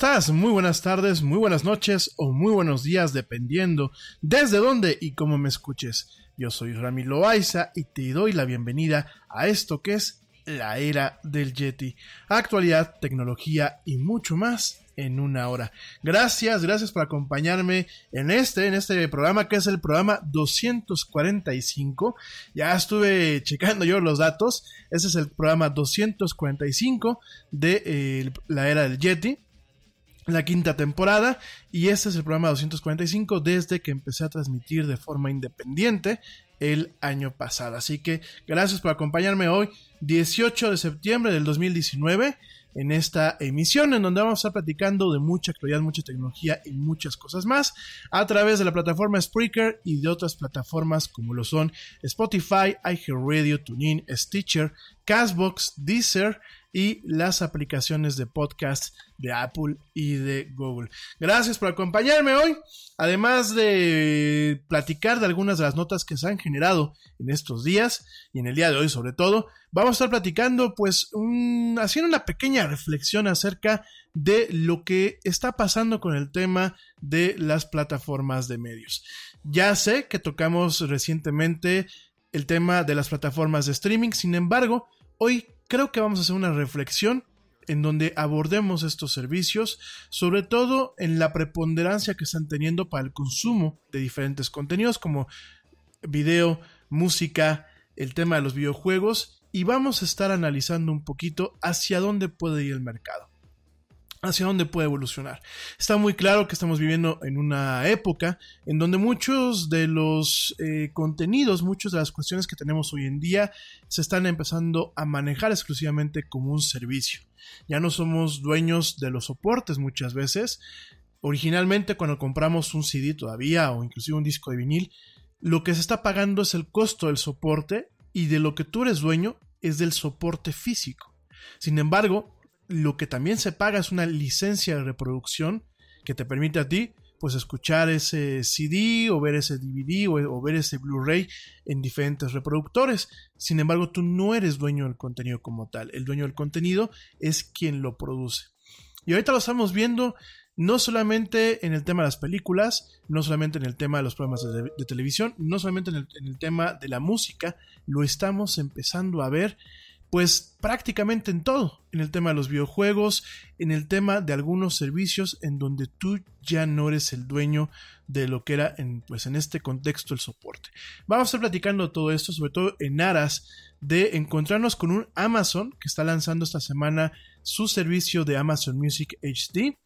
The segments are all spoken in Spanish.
Estás? Muy buenas tardes, muy buenas noches o muy buenos días, dependiendo desde dónde y cómo me escuches. Yo soy Rami Loaiza y te doy la bienvenida a esto que es la era del Yeti. Actualidad, tecnología y mucho más en una hora. Gracias, gracias por acompañarme en este, en este programa que es el programa 245. Ya estuve checando yo los datos. Este es el programa 245 de eh, la era del Yeti la quinta temporada y este es el programa 245 desde que empecé a transmitir de forma independiente el año pasado. Así que gracias por acompañarme hoy, 18 de septiembre del 2019, en esta emisión en donde vamos a estar platicando de mucha actualidad, mucha tecnología y muchas cosas más a través de la plataforma Spreaker y de otras plataformas como lo son Spotify, iHeartRadio, TuneIn, Stitcher, Castbox, Deezer, y las aplicaciones de podcast de Apple y de Google. Gracias por acompañarme hoy. Además de platicar de algunas de las notas que se han generado en estos días y en el día de hoy sobre todo, vamos a estar platicando pues haciendo una pequeña reflexión acerca de lo que está pasando con el tema de las plataformas de medios. Ya sé que tocamos recientemente el tema de las plataformas de streaming, sin embargo, hoy creo que vamos a hacer una reflexión en donde abordemos estos servicios, sobre todo en la preponderancia que están teniendo para el consumo de diferentes contenidos como video, música, el tema de los videojuegos y vamos a estar analizando un poquito hacia dónde puede ir el mercado hacia dónde puede evolucionar. Está muy claro que estamos viviendo en una época en donde muchos de los eh, contenidos, muchas de las cuestiones que tenemos hoy en día se están empezando a manejar exclusivamente como un servicio. Ya no somos dueños de los soportes muchas veces. Originalmente cuando compramos un CD todavía o inclusive un disco de vinil, lo que se está pagando es el costo del soporte y de lo que tú eres dueño es del soporte físico. Sin embargo, lo que también se paga es una licencia de reproducción que te permite a ti pues escuchar ese CD o ver ese DVD o, ver ese Blu-ray en diferentes reproductores. Sin embargo, tú no eres dueño del contenido como tal. El dueño del contenido es quien lo produce. Y ahorita lo estamos viendo no solamente en el tema de las películas, no solamente en el tema de los programas de, televisión, no solamente en el tema de la música, lo estamos empezando a ver pues prácticamente en todo, en el tema de los videojuegos, en el tema de algunos servicios en donde tú ya no eres el dueño de lo que era en, pues en este contexto el soporte. Vamos a estar platicando todo esto, sobre todo en aras de encontrarnos con un Amazon que está lanzando esta semana su servicio de Amazon Music HD.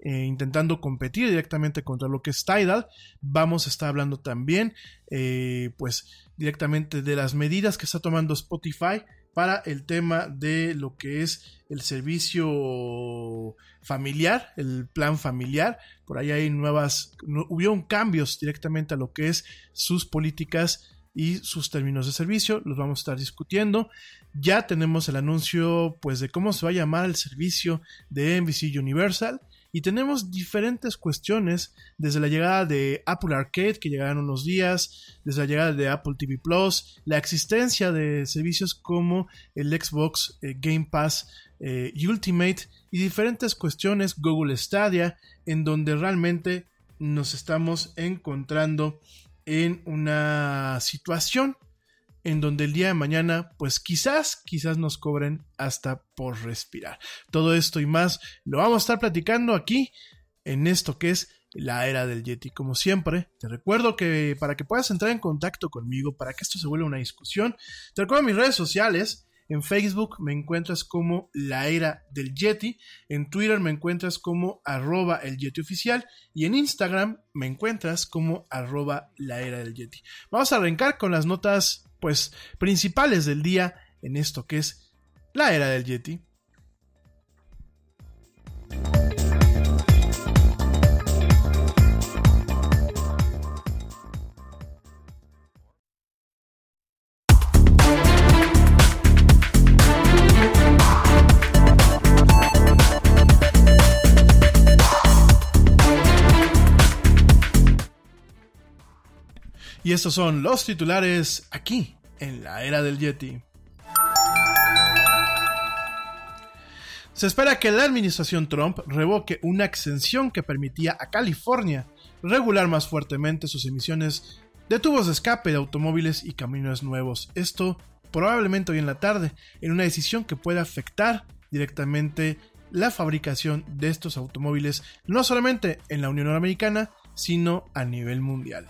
Eh, intentando competir directamente contra lo que es Tidal. Vamos a estar hablando también, eh, pues, directamente de las medidas que está tomando Spotify para el tema de lo que es el servicio familiar, el plan familiar. Por ahí hay nuevas, no, hubieron cambios directamente a lo que es sus políticas y sus términos de servicio, los vamos a estar discutiendo. Ya tenemos el anuncio pues de cómo se va a llamar el servicio de NBC Universal y tenemos diferentes cuestiones desde la llegada de Apple Arcade que llegarán unos días, desde la llegada de Apple TV Plus, la existencia de servicios como el Xbox eh, Game Pass eh, Ultimate y diferentes cuestiones Google Stadia en donde realmente nos estamos encontrando en una situación en donde el día de mañana, pues quizás, quizás nos cobren hasta por respirar. Todo esto y más lo vamos a estar platicando aquí en esto que es la era del Yeti. Como siempre, te recuerdo que para que puedas entrar en contacto conmigo, para que esto se vuelva una discusión, te recuerdo mis redes sociales. En Facebook me encuentras como la era del Yeti, en Twitter me encuentras como arroba el Yeti oficial y en Instagram me encuentras como arroba la era del Yeti. Vamos a arrancar con las notas pues principales del día en esto que es la era del Yeti. Y estos son los titulares aquí, en la era del Yeti. Se espera que la administración Trump revoque una exención que permitía a California regular más fuertemente sus emisiones de tubos de escape de automóviles y camiones nuevos. Esto probablemente hoy en la tarde, en una decisión que puede afectar directamente la fabricación de estos automóviles, no solamente en la Unión Americana, sino a nivel mundial.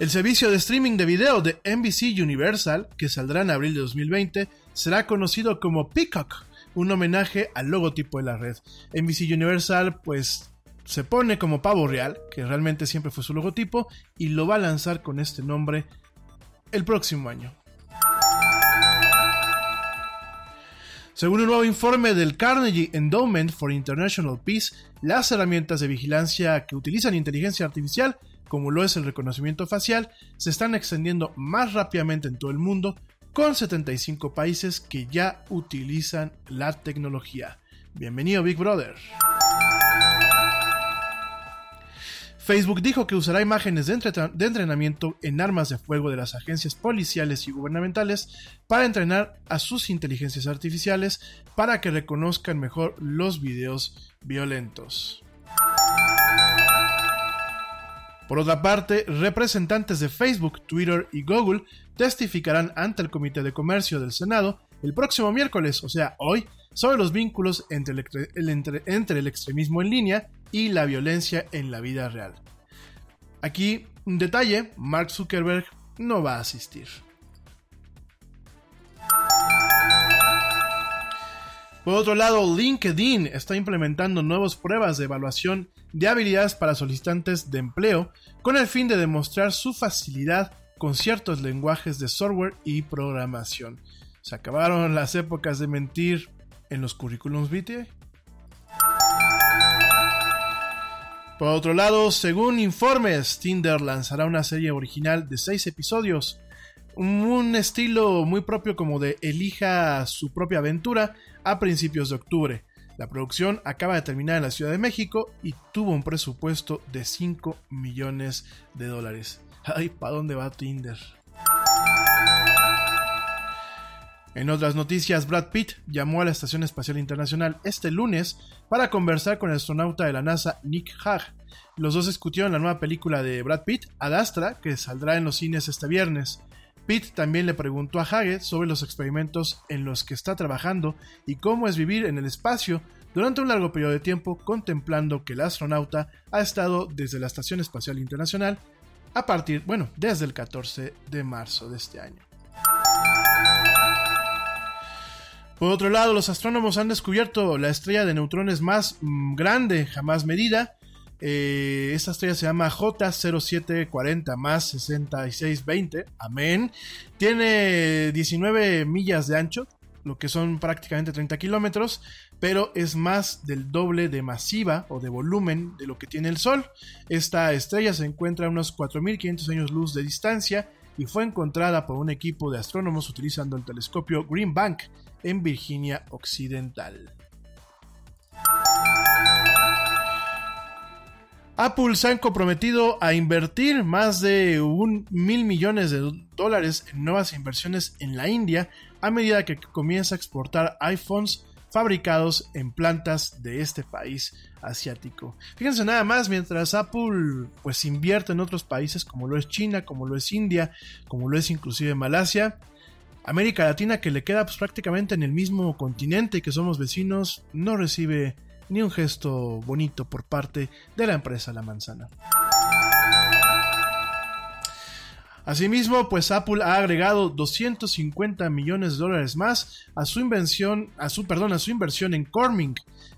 El servicio de streaming de video de NBC Universal, que saldrá en abril de 2020, será conocido como Peacock, un homenaje al logotipo de la red. NBC Universal, pues, se pone como pavo real, que realmente siempre fue su logotipo, y lo va a lanzar con este nombre el próximo año. Según un nuevo informe del Carnegie Endowment for International Peace, las herramientas de vigilancia que utilizan inteligencia artificial como lo es el reconocimiento facial, se están extendiendo más rápidamente en todo el mundo, con 75 países que ya utilizan la tecnología. Bienvenido Big Brother. Facebook dijo que usará imágenes de, de, entrenamiento en armas de fuego de las agencias policiales y gubernamentales para entrenar a sus inteligencias artificiales para que reconozcan mejor los videos violentos. Por otra parte, representantes de Facebook, Twitter y Google testificarán ante el Comité de Comercio del Senado el próximo miércoles, o sea, hoy, sobre los vínculos entre el, entre el extremismo en línea y la violencia en la vida real. Aquí, un detalle, Mark Zuckerberg no va a asistir. Por otro lado, LinkedIn está implementando nuevas pruebas de evaluación de habilidades para solicitantes de empleo con el fin de demostrar su facilidad con ciertos lenguajes de software y programación. Se acabaron las épocas de mentir en los currículums vitae. Por otro lado, según informes, Tinder lanzará una serie original de 6 episodios un estilo muy propio como de elija su propia aventura a principios de octubre. La producción acaba de terminar en la Ciudad de México y tuvo un presupuesto de 5 millones de dólares. Ay, ¿para dónde va Tinder? En otras noticias, Brad Pitt llamó a la Estación Espacial Internacional este lunes para conversar con el astronauta de la NASA Nick Hague. Los dos discutieron la nueva película de Brad Pitt, Ad Astra, que saldrá en los cines este viernes. Pitt también le preguntó a Hague sobre los experimentos en los que está trabajando y cómo es vivir en el espacio durante un largo periodo de tiempo, contemplando que el astronauta ha estado desde la Estación Espacial Internacional a partir, bueno, desde el 14 de marzo de este año. Por otro lado, los astrónomos han descubierto la estrella de neutrones más mm, grande jamás medida. Eh, esta estrella se llama J0740 más 6620. Amén. Tiene 19 millas de ancho, lo que son prácticamente 30 kilómetros, pero es más del doble de masiva o de volumen de lo que tiene el Sol. Esta estrella se encuentra a unos 4.500 años luz de distancia y fue encontrada por un equipo de astrónomos utilizando el telescopio Green Bank en Virginia Occidental. Apple se han comprometido a invertir más de un mil millones de dólares en nuevas inversiones en la India a medida que comienza a exportar iPhones fabricados en plantas de este país asiático. Fíjense nada más, mientras Apple pues invierte en otros países como lo es China, como lo es India, como lo es inclusive Malasia, América Latina, que le queda pues, prácticamente en el mismo continente y que somos vecinos, no recibe ni un gesto bonito por parte de la empresa La Manzana. Asimismo, pues Apple ha agregado 250 millones de dólares más a su invención, a su, perdón, a su inversión en Corning,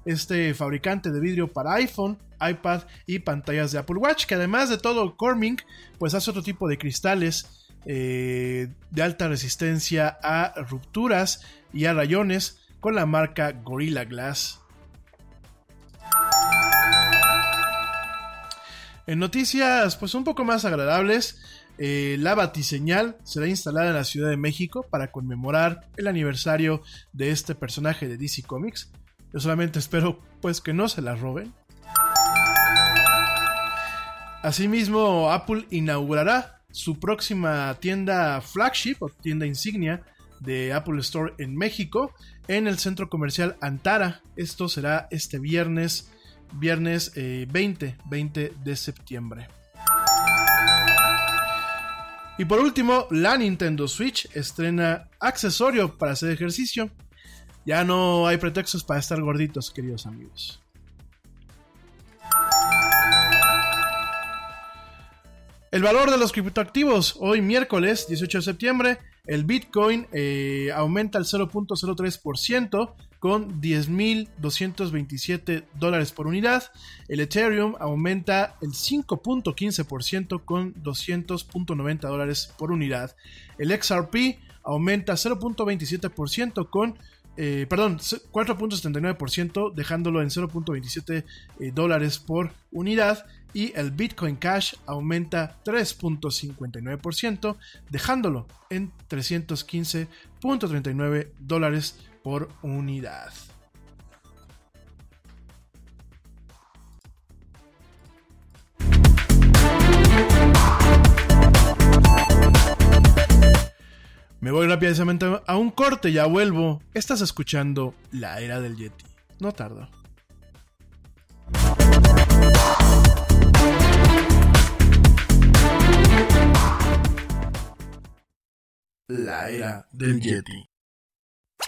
este fabricante de vidrio para iPhone, iPad y pantallas de Apple Watch, que además de todo Corning, pues hace otro tipo de cristales eh, de alta resistencia a rupturas y a rayones con la marca Gorilla Glass. En noticias pues un poco más agradables, eh, la batiseñal será instalada en la Ciudad de México para conmemorar el aniversario de este personaje de DC Comics. Yo solamente espero pues que no se la roben. Asimismo, Apple inaugurará su próxima tienda flagship o tienda insignia de Apple Store en México en el centro comercial Antara. Esto será este viernes, viernes 20, eh, 20 de septiembre. Y por último, la Nintendo Switch estrena accesorio para hacer ejercicio. Ya no hay pretextos para estar gorditos, queridos amigos. El valor de los criptoactivos, hoy miércoles 18 de septiembre, el Bitcoin eh, aumenta al 0.03% con 10.227 dólares por unidad. El Ethereum aumenta el 5.15% con 200.90 dólares por unidad. El XRP aumenta 0.27% con eh, perdón, 4.79%, dejándolo en 0.27 eh, dólares por unidad. Y el Bitcoin Cash aumenta 3.59%, dejándolo en 315.39 dólares por unidad. Me voy rápidamente a un corte, ya vuelvo. Estás escuchando La Era del Yeti. No tardo. La Era del Yeti.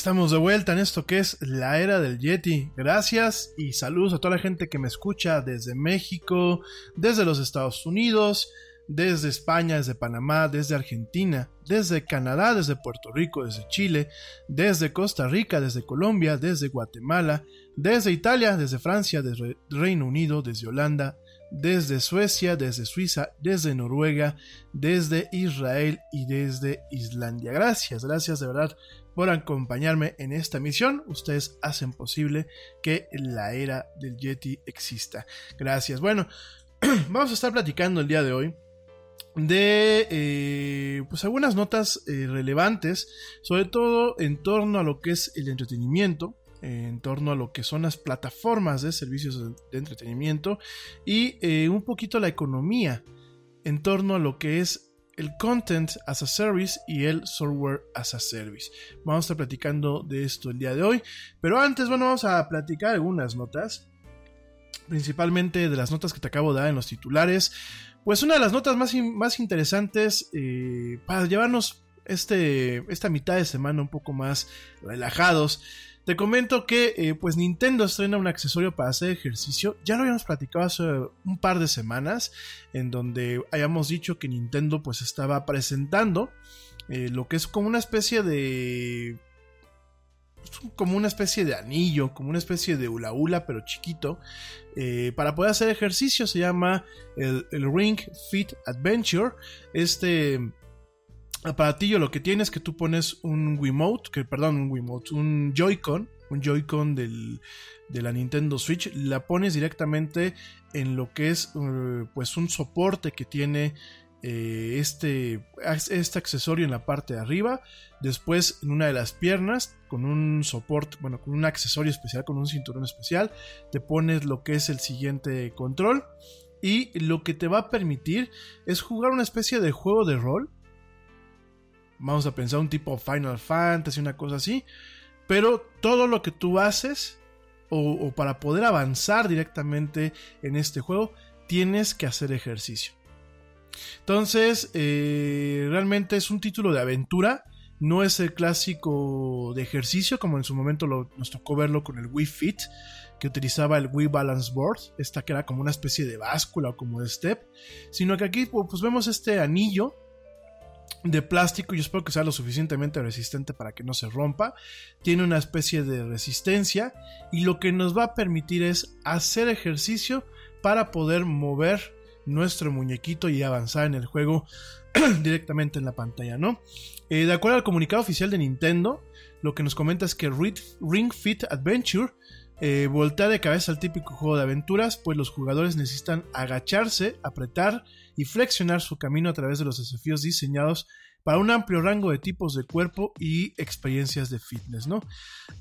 Estamos de vuelta en esto que es la era del Yeti. Gracias y saludos a toda la gente que me escucha desde México, desde los Estados Unidos, desde España, desde Panamá, desde Argentina, desde Canadá, desde Puerto Rico, desde Chile, desde Costa Rica, desde Colombia, desde Guatemala, desde Italia, desde Francia, desde Reino Unido, desde Holanda, desde Suecia, desde Suiza, desde Noruega, desde Israel y desde Islandia. Gracias, gracias de verdad por acompañarme en esta misión. Ustedes hacen posible que la era del Yeti exista. Gracias. Bueno, vamos a estar platicando el día de hoy de eh, pues algunas notas eh, relevantes, sobre todo en torno a lo que es el entretenimiento, en torno a lo que son las plataformas de servicios de, entretenimiento y eh, un poquito la economía en torno a lo que es el Content as a Service y el Software as a Service. Vamos a estar platicando de esto el día de hoy, pero antes, bueno, vamos a platicar algunas notas, principalmente de las notas que te acabo de dar en los titulares. Pues una de las notas más, más interesantes eh, para llevarnos este, esta mitad de semana un poco más relajados. Te comento que eh, pues Nintendo estrena un accesorio para hacer ejercicio. Ya lo habíamos platicado hace un par de semanas, en donde hayamos dicho que Nintendo pues estaba presentando eh, lo que es como una especie de es como una especie de anillo, como una especie de hula hula, pero chiquito, eh, para poder hacer ejercicio. Se llama el Ring Fit Adventure. Este aparatillo lo que tiene es que tú pones un Wiimote, que perdón, un Wiimote, un Joy-Con, un Joy-Con del, de la Nintendo Switch, la pones directamente en lo que es eh, pues un soporte que tiene eh, este, este accesorio en la parte de arriba, después en una de las piernas con un soporte, bueno, con un accesorio especial, con un cinturón especial, te pones lo que es el siguiente control y lo que te va a permitir es jugar una especie de juego de rol. Vamos a pensar un tipo Final Fantasy, una cosa así, pero todo lo que tú haces o, para poder avanzar directamente en este juego, tienes que hacer ejercicio. Entonces, eh, realmente es un título de aventura. No es el clásico de ejercicio, como en su momento nos tocó verlo con el Wii Fit, que utilizaba el Wii Balance Board, esta que era como una especie de báscula o como de step, sino que aquí pues vemos este anillo de plástico, yo espero que sea lo suficientemente resistente para que no se rompa, tiene una especie de resistencia y lo que nos va a permitir es hacer ejercicio para poder mover nuestro muñequito y avanzar en el juego directamente en la pantalla, ¿no? Eh, de acuerdo al comunicado oficial de Nintendo, lo que nos comenta es que Ring Fit Adventure eh, de cabeza al típico juego de aventuras, pues los jugadores necesitan agacharse, apretar y flexionar su camino a través de los desafíos diseñados para un amplio rango de tipos de cuerpo y experiencias de fitness, ¿no?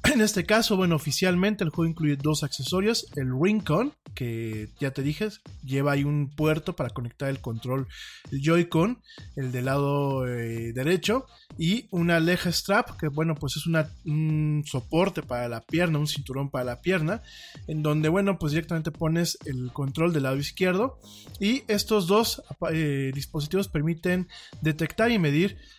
En este caso, bueno, oficialmente el juego incluye dos accesorios, el Ring-Con, que ya te dije, lleva ahí un puerto para conectar el control, el Joy-Con, el del lado eh, derecho, y una leg strap, que bueno, pues es un soporte para la pierna, un cinturón para la pierna, en donde, bueno, pues directamente pones el control del lado izquierdo, y estos dos eh, dispositivos permiten detectar y medir bir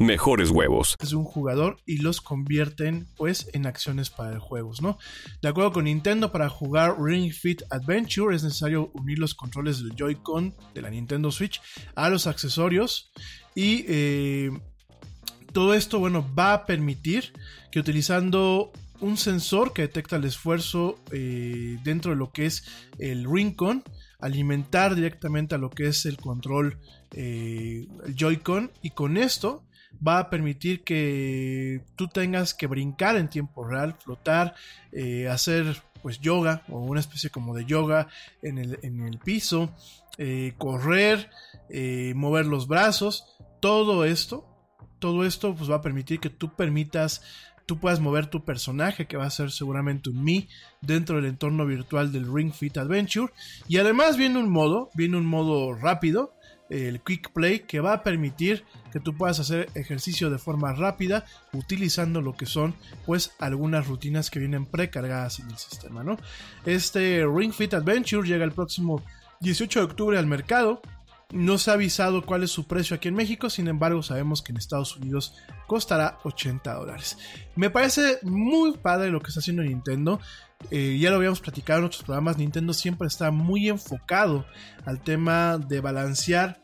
mejores huevos. de un jugador y los convierten pues en acciones para el juego, ¿no? De acuerdo con Nintendo, para jugar Ring Fit Adventure es necesario unir los controles del Joy-Con de la Nintendo Switch a los accesorios y eh, todo esto, bueno, va a permitir que utilizando un sensor que detecta el esfuerzo eh, dentro de lo que es el Ring-Con, alimentar directamente a lo que es el control eh, Joy-Con y con esto va a permitir que tú tengas que brincar en tiempo real, flotar, eh, hacer pues yoga o una especie como de yoga en el, en el piso, eh, correr, eh, mover los brazos, todo esto todo esto pues va a permitir que tú permitas tú puedas mover tu personaje, que va a ser seguramente un Mi, dentro del entorno virtual del Ring Fit Adventure. Y además viene un modo, viene un modo rápido, el Quick Play, que va a permitir que tú puedas hacer ejercicio de forma rápida, utilizando lo que son, pues, algunas rutinas que vienen precargadas en el sistema, ¿no? Este Ring Fit Adventure llega el próximo 18 de octubre al mercado. No se ha avisado cuál es su precio aquí en México, sin embargo sabemos que en Estados Unidos costará 80 dólares. Me parece muy padre lo que está haciendo Nintendo. Eh, ya lo habíamos platicado en otros programas, Nintendo siempre está muy enfocado al tema de balancear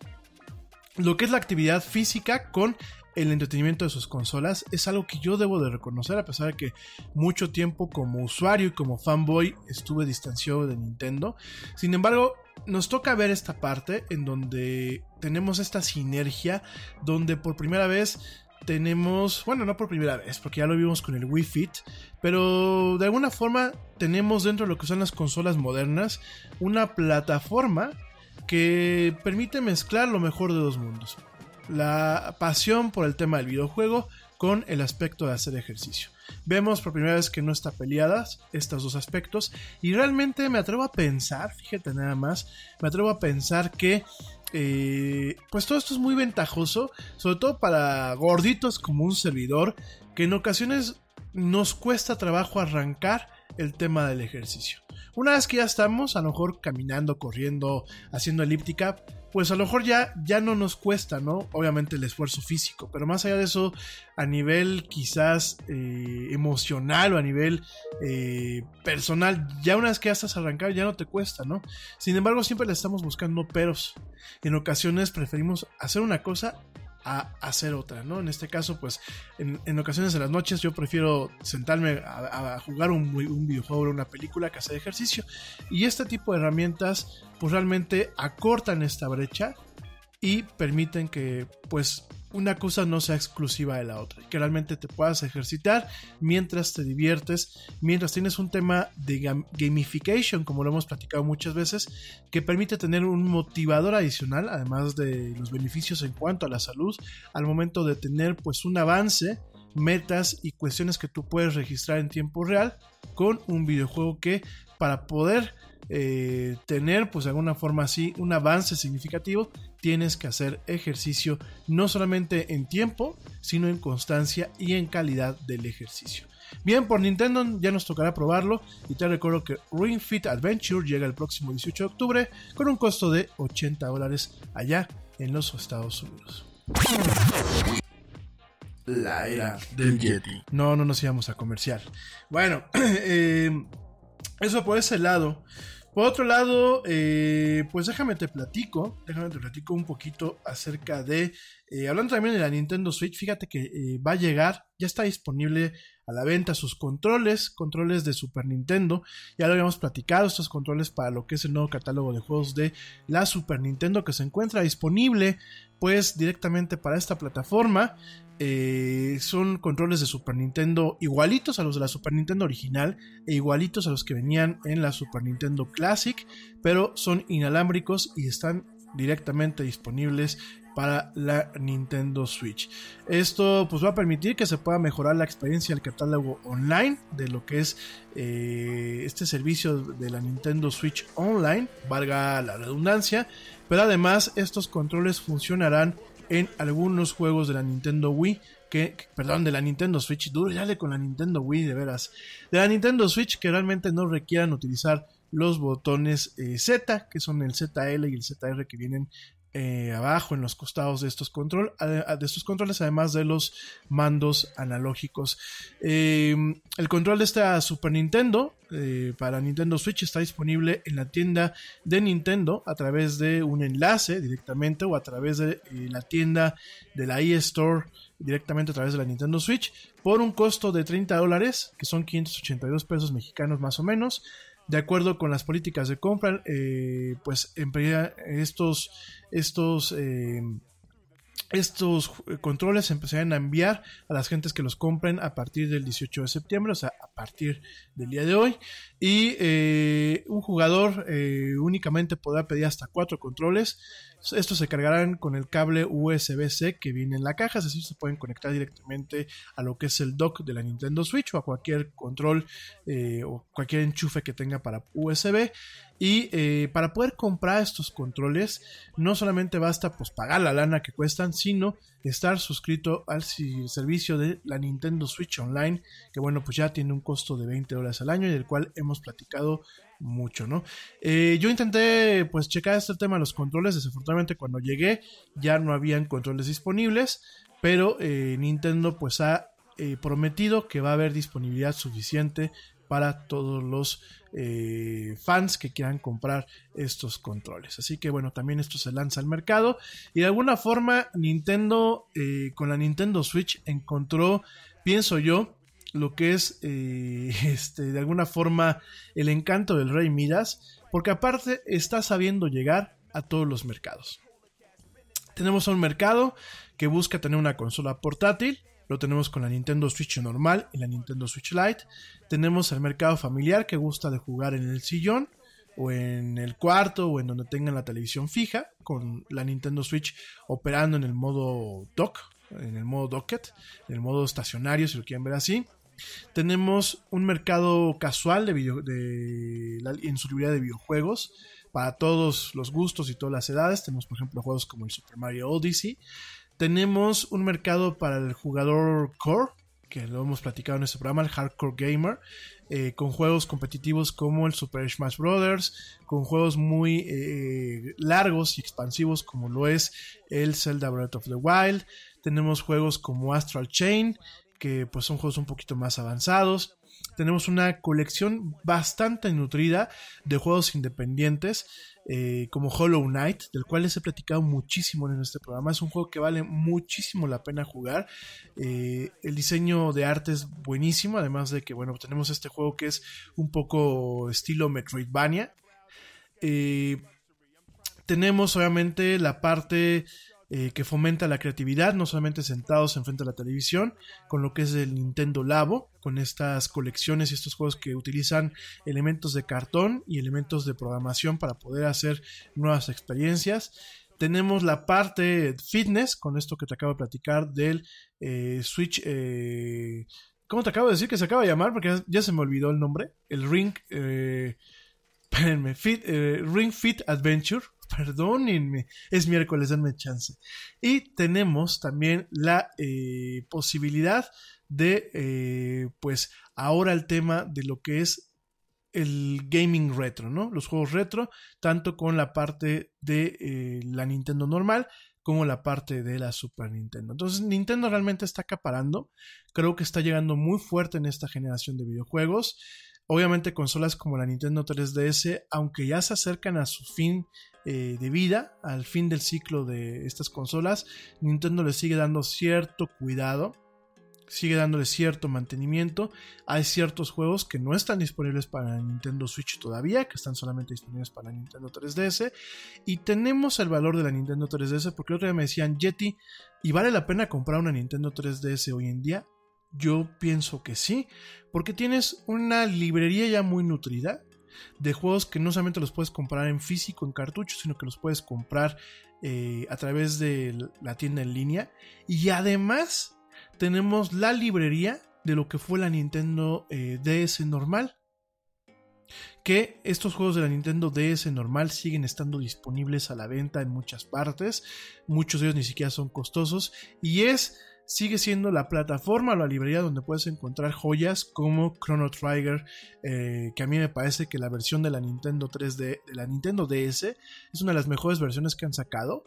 lo que es la actividad física con el entretenimiento de sus consolas es algo que yo debo de reconocer a pesar de que mucho tiempo como usuario y como fanboy estuve distanciado de Nintendo. Sin embargo, nos toca ver esta parte en donde tenemos esta sinergia, donde por primera vez tenemos, bueno, no por primera vez, porque ya lo vimos con el Wii Fit, pero de alguna forma tenemos dentro de lo que son las consolas modernas una plataforma que permite mezclar lo mejor de dos mundos. La pasión por el tema del videojuego con el aspecto de hacer ejercicio. Vemos por primera vez que no está peleadas estos dos aspectos. Y realmente me atrevo a pensar, fíjate nada más, me atrevo a pensar que eh, pues todo esto es muy ventajoso, sobre todo para gorditos como un servidor, que en ocasiones nos cuesta trabajo arrancar el tema del ejercicio. Una vez que ya estamos, a lo mejor caminando, corriendo, haciendo elíptica, pues a lo mejor ya, ya no nos cuesta, ¿no? Obviamente el esfuerzo físico, pero más allá de eso, a nivel quizás eh, emocional o a nivel eh, personal, ya una vez que ya estás arrancado ya no te cuesta, ¿no? Sin embargo, siempre le estamos buscando peros. En ocasiones preferimos hacer una cosa a hacer otra, ¿no? En este caso, pues en, ocasiones en las noches yo prefiero sentarme a, jugar un, un, videojuego o una película que hacer ejercicio. Y este tipo de herramientas, pues realmente acortan esta brecha y permiten que, pues, una cosa no sea exclusiva de la otra, que realmente te puedas ejercitar mientras te diviertes, mientras tienes un tema de gamification, como lo hemos platicado muchas veces, que permite tener un motivador adicional, además de los beneficios en cuanto a la salud, al momento de tener pues un avance, metas y cuestiones que tú puedes registrar en tiempo real con un videojuego que para poder eh, tener pues de alguna forma así un avance significativo tienes que hacer ejercicio no solamente en tiempo sino en constancia y en calidad del ejercicio bien por Nintendo ya nos tocará probarlo y te recuerdo que Ring Fit Adventure llega el próximo 18 de octubre con un costo de 80 dólares allá en los Estados Unidos la era del Yeti. No, no nos íbamos a comercial. Bueno, eh, eso por ese lado. Por otro lado, eh, pues déjame te platico, déjame te platico un poquito acerca de, eh, hablando también de la Nintendo Switch, fíjate que eh, va a llegar, ya está disponible a la venta sus controles, controles de Super Nintendo, ya lo habíamos platicado, estos controles para lo que es el nuevo catálogo de juegos de la Super Nintendo que se encuentra disponible pues directamente para esta plataforma. Eh, son controles de Super Nintendo igualitos a los de la Super Nintendo original e igualitos a los que venían en la Super Nintendo Classic, pero son inalámbricos y están directamente disponibles para la Nintendo Switch. Esto pues va a permitir que se pueda mejorar la experiencia del catálogo online de lo que es eh, este servicio de la Nintendo Switch Online, valga la redundancia, pero además estos controles funcionarán en algunos juegos de la Nintendo Wii, que, perdón, de la Nintendo Switch, duro le con la Nintendo Wii, de veras, de la Nintendo Switch que realmente no requieran utilizar los botones eh, Z, que son el ZL y el ZR que vienen eh, abajo en los costados de estos, control, de estos controles, además de los mandos analógicos. Em, el control de esta Super Nintendo eh, para Nintendo Switch está disponible en la tienda de Nintendo a través de un enlace directamente o a través de eh, la tienda de la eStore directamente a través de la Nintendo Switch por un costo de 30 dólares, que son 582 pesos mexicanos más o menos de acuerdo con las políticas de compra, eh, pues estos, estos, eh, estos eh, controles se empezarán a enviar a las gentes que los compren a partir del 18 de septiembre, o sea, a partir del día de hoy. Y eh, un jugador eh, únicamente podrá pedir hasta cuatro controles. Estos se cargarán con el cable USB-C que viene en la caja, es decir, se pueden conectar directamente a lo que es el dock de la Nintendo Switch o a cualquier control o cualquier enchufe que tenga para USB. Y eh, para poder comprar estos controles, no solamente basta pues pagar la lana que cuestan, sino estar suscrito al servicio de la Nintendo Switch Online, que bueno, pues ya tiene un costo de 20 dólares al año y del cual hemos platicado mucho, ¿no? Eh, yo intenté pues checar este tema de los controles, desafortunadamente cuando llegué ya no habían controles disponibles, pero eh, Nintendo pues ha prometido que va a haber disponibilidad suficiente para todos los eh, fans que quieran comprar estos controles. Así que bueno, también esto se lanza al mercado y de alguna forma Nintendo eh, con la Nintendo Switch encontró, pienso yo, lo que es eh, este, de alguna forma el encanto del Rey Midas, porque aparte está sabiendo llegar a todos los mercados. Tenemos a un mercado que busca tener una consola portátil, lo tenemos con la Nintendo Switch normal y la Nintendo Switch Lite. Tenemos el mercado familiar que gusta de jugar en el sillón o en el cuarto o en donde tengan la televisión fija con la Nintendo Switch operando en el modo dock, en el modo docket, en el modo estacionario si lo quieren ver así. Tenemos un mercado casual de video, en su librería de videojuegos para todos los gustos y todas las edades. Tenemos, por ejemplo, juegos como el Super Mario Odyssey. Tenemos un mercado para el jugador core, que lo hemos platicado en este programa, el Hardcore Gamer, eh, con juegos competitivos como el Super Smash Bros., con juegos muy eh, largos y expansivos como lo es el Zelda Breath of the Wild. Tenemos juegos como Astral Chain, que pues son juegos un poquito más avanzados. Tenemos una colección bastante nutrida de juegos independientes, eh, como Hollow Knight, del cual les he platicado muchísimo en este programa. Es un juego que vale muchísimo la pena jugar. Eh, el diseño de arte es buenísimo, además de que, bueno, tenemos este juego que es un poco estilo Metroidvania. Eh, tenemos obviamente la parte eh, que fomenta la creatividad, no solamente sentados enfrente de la televisión, con lo que es el Nintendo Labo, con estas colecciones y estos juegos que utilizan elementos de cartón y elementos de programación para poder hacer nuevas experiencias. Tenemos la parte fitness, con esto que te acabo de platicar del eh, Switch. eh, ¿Cómo te acabo de decir que se acaba de llamar? Porque ya, se me olvidó el nombre. El Ring. espérenme, Ring Fit Adventure. Perdónenme, es miércoles, denme chance. Y tenemos también la eh, posibilidad de, eh, pues, ahora el tema de lo que es el gaming retro, ¿no? Los juegos retro, tanto con la parte de eh, la Nintendo normal como la parte de la Super Nintendo. Entonces, Nintendo realmente está acaparando. Creo que está llegando muy fuerte en esta generación de videojuegos. Obviamente consolas como la Nintendo 3DS, aunque ya se acercan a su fin eh, de vida, al fin del ciclo de estas consolas, Nintendo le sigue dando cierto cuidado, sigue dándole cierto mantenimiento. Hay ciertos juegos que no están disponibles para Nintendo Switch todavía, que están solamente disponibles para Nintendo 3DS. Y tenemos el valor de la Nintendo 3DS, porque el otro día me decían, Yeti, ¿y vale la pena comprar una Nintendo 3DS hoy en día? Yo pienso que sí, porque tienes una librería ya muy nutrida de juegos que no solamente los puedes comprar en físico, en cartucho, sino que los puedes comprar eh, a través de la tienda en línea. Y además tenemos la librería de lo que fue la Nintendo eh, DS normal. Que estos juegos de la Nintendo DS normal siguen estando disponibles a la venta en muchas partes. Muchos de ellos ni siquiera son costosos. Y es sigue siendo la plataforma la librería donde puedes encontrar joyas como Chrono Trigger, eh, que a mí me parece que la versión de la Nintendo 3D, de la Nintendo DS, es una de las mejores versiones que han sacado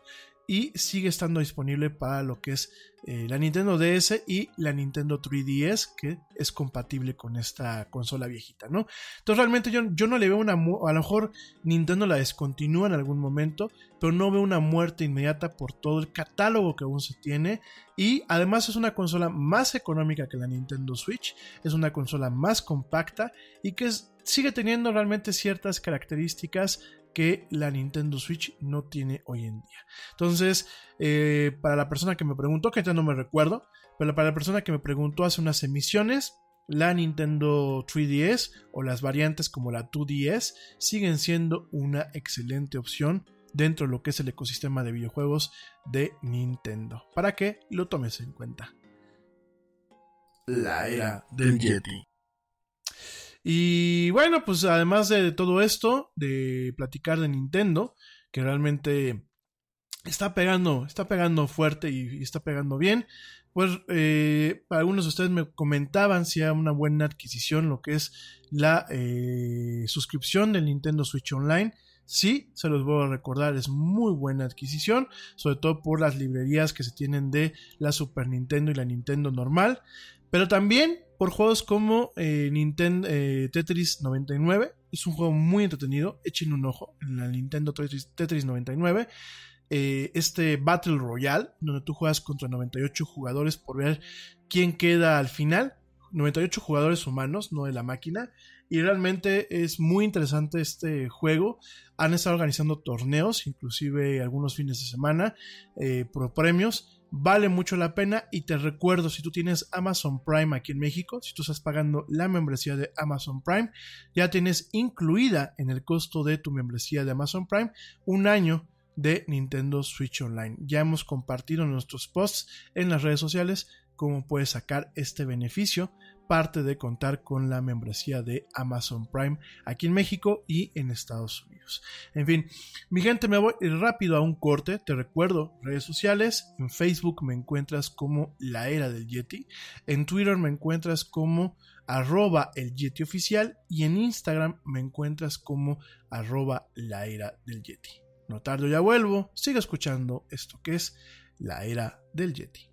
y sigue estando disponible para lo que es eh, la Nintendo DS y la Nintendo 3DS, que es compatible con esta consola viejita, ¿no? Entonces realmente yo, no le veo una... A lo mejor Nintendo la descontinúa en algún momento, pero no veo una muerte inmediata por todo el catálogo que aún se tiene. Y además es una consola más económica que la Nintendo Switch, es una consola más compacta y que sigue teniendo realmente ciertas características que la Nintendo Switch no tiene hoy en día. Entonces, eh, para la persona que me preguntó, que ya no me recuerdo, pero para la persona que me preguntó hace unas emisiones, la Nintendo 3DS o las variantes como la 2DS siguen siendo una excelente opción dentro de lo que es el ecosistema de videojuegos de Nintendo. Para que lo tomes en cuenta. La era del Yeti. Y bueno, pues además de todo esto, de platicar de Nintendo, que realmente está pegando, está pegando fuerte y, está pegando bien, pues eh, algunos de ustedes me comentaban si era una buena adquisición lo que es la eh, suscripción del Nintendo Switch Online. Sí, se los voy a recordar, es muy buena adquisición, sobre todo por las librerías que se tienen de la Super Nintendo y la Nintendo normal, pero también por juegos como eh, Nintendo eh, Tetris 99, es un juego muy entretenido, echen un ojo en la Nintendo Tetris, Tetris 99. Eh, este Battle Royale, donde tú juegas contra 98 jugadores por ver quién queda al final. 98 jugadores humanos, no de la máquina. Y realmente es muy interesante este juego. Han estado organizando torneos, inclusive algunos fines de semana, eh, por premios. Vale mucho la pena y te recuerdo, si tú tienes Amazon Prime aquí en México, si tú estás pagando la membresía de Amazon Prime, ya tienes incluida en el costo de tu membresía de Amazon Prime un año de Nintendo Switch Online. Ya hemos compartido nuestros posts en las redes sociales cómo puedes sacar este beneficio, parte de contar con la membresía de Amazon Prime aquí en México y en Estados Unidos. En fin, mi gente, me voy rápido a un corte. Te recuerdo, redes sociales, en Facebook me encuentras como la era del Yeti, en Twitter me encuentras como arroba el Yeti oficial y en Instagram me encuentras como arroba la era del Yeti. No tardo, ya vuelvo. Siga escuchando esto que es la era del Yeti.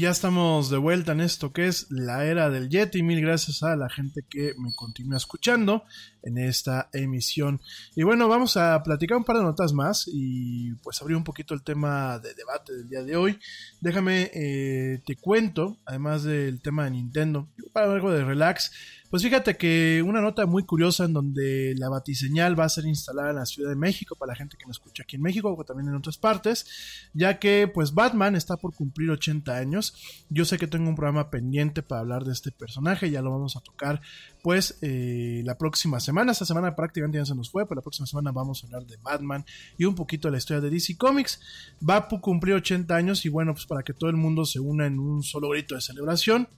Y ya estamos de vuelta en esto que es la era del Yeti. Mil gracias a la gente que me continúa escuchando en esta emisión. Y bueno, vamos a platicar un par de notas más y pues abrir un poquito el tema de debate del día de hoy. Déjame, eh, te cuento, además del tema de Nintendo, para algo de relax. Pues fíjate que una nota muy curiosa en donde la batiseñal va a ser instalada en la Ciudad de México para la gente que me escucha aquí en México o también en otras partes, ya que pues Batman está por cumplir 80 años. Yo sé que tengo un programa pendiente para hablar de este personaje, ya lo vamos a tocar pues eh, la próxima semana. Esta semana prácticamente ya se nos fue, pero la próxima semana vamos a hablar de Batman y un poquito de la historia de DC Comics. Va a cumplir 80 años y bueno, pues para que todo el mundo se una en un solo grito de celebración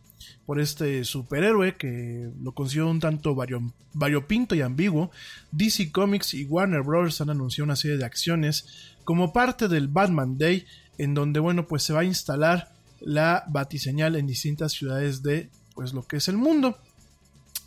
por este superhéroe que lo considero un tanto vario, variopinto y ambiguo, DC Comics y Warner Bros. han anunciado una serie de acciones como parte del Batman Day, en donde, bueno, pues se va a instalar la batiseñal en distintas ciudades de, pues, lo que es el mundo.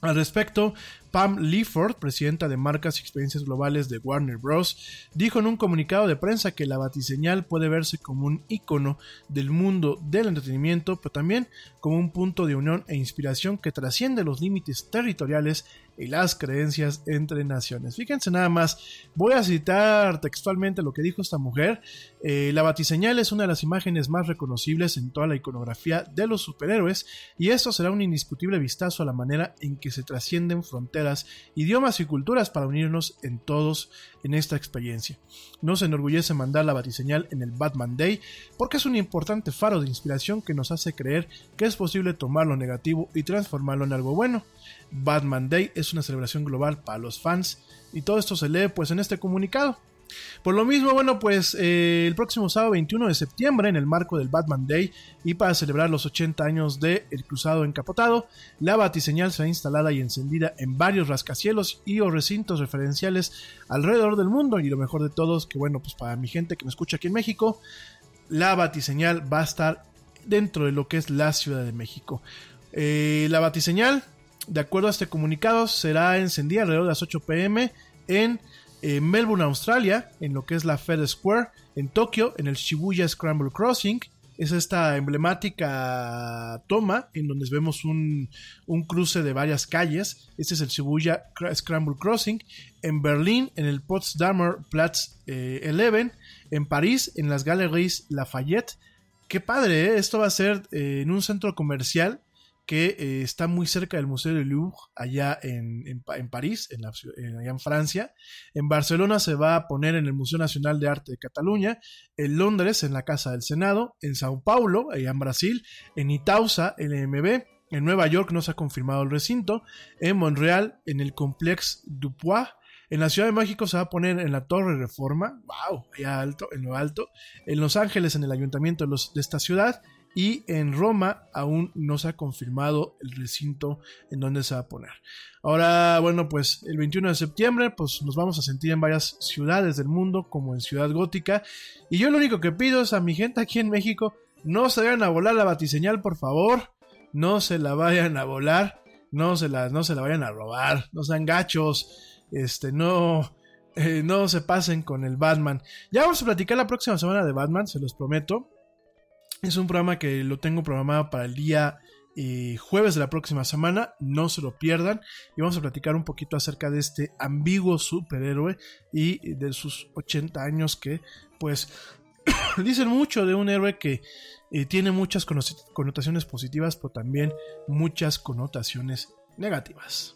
Al respecto, Pam Leaford, presidenta de Marcas y Experiencias Globales de Warner Bros., dijo en un comunicado de prensa que la batiseñal puede verse como un icono del mundo del entretenimiento, pero también como un punto de unión e inspiración que trasciende los límites territoriales y las creencias entre naciones. Fíjense nada más, voy a citar textualmente lo que dijo esta mujer. Eh, la batiseñal es una de las imágenes más reconocibles en toda la iconografía de los superhéroes y esto será un indiscutible vistazo a la manera en que se trascienden fronteras, idiomas y culturas para unirnos en todos en esta experiencia. Nos enorgullece mandar la batiseñal en el Batman Day porque es un importante faro de inspiración que nos hace creer que es posible tomar lo negativo y transformarlo en algo bueno. Batman Day es una celebración global para los fans y todo esto se lee pues en este comunicado. Por lo mismo, bueno, pues eh, el próximo sábado 21 de septiembre, en el marco del Batman Day y para celebrar los 80 años de El Cruzado Encapotado, la batiseñal será instalada y encendida en varios rascacielos y o recintos referenciales alrededor del mundo. Y lo mejor de todo es que, bueno, pues para mi gente que me escucha aquí en México, la batiseñal va a estar dentro de lo que es la Ciudad de México. Eh, la batiseñal de acuerdo a este comunicado, será encendida alrededor de las 8 pm en eh, Melbourne, Australia, en lo que es la Fed Square, en Tokio, en el Shibuya Scramble Crossing. Es esta emblemática toma en donde vemos un, un cruce de varias calles. Este es el Shibuya Scramble Crossing. En Berlín, en el Potsdamer Platz 11. Eh, en París, en las Galeries Lafayette. Qué padre, ¿eh? esto va a ser eh, en un centro comercial que eh, está muy cerca del Museo del Louvre, allá en, en, en París, en allá en Francia. En Barcelona se va a poner en el Museo Nacional de Arte de Cataluña, en Londres, en la Casa del Senado, en Sao Paulo, allá en Brasil, en Itausa, en el MB, en Nueva York no se ha confirmado el recinto, en Montreal, en el Complex Dupois, en la Ciudad de México se va a poner en la Torre Reforma, wow, allá alto, en lo alto, en Los Ángeles, en el ayuntamiento de esta ciudad, y en Roma aún no se ha confirmado el recinto en donde se va a poner. Ahora, bueno, pues el 21 de septiembre pues nos vamos a sentir en varias ciudades del mundo como en Ciudad Gótica y yo lo único que pido es a mi gente aquí en México no se vayan a volar la batiseñal por favor, no se la vayan a volar, no se la, no se la vayan a robar, no sean gachos, este, no... Eh, no se pasen con el Batman. Ya vamos a platicar la próxima semana de Batman, se los prometo. Es un programa que lo tengo programado para el día eh, jueves de la próxima semana. No se lo pierdan. Y vamos a platicar un poquito acerca de este ambiguo superhéroe y de sus 80 años que, pues, dicen mucho de un héroe que eh, tiene muchas connotaciones positivas, pero también muchas connotaciones negativas.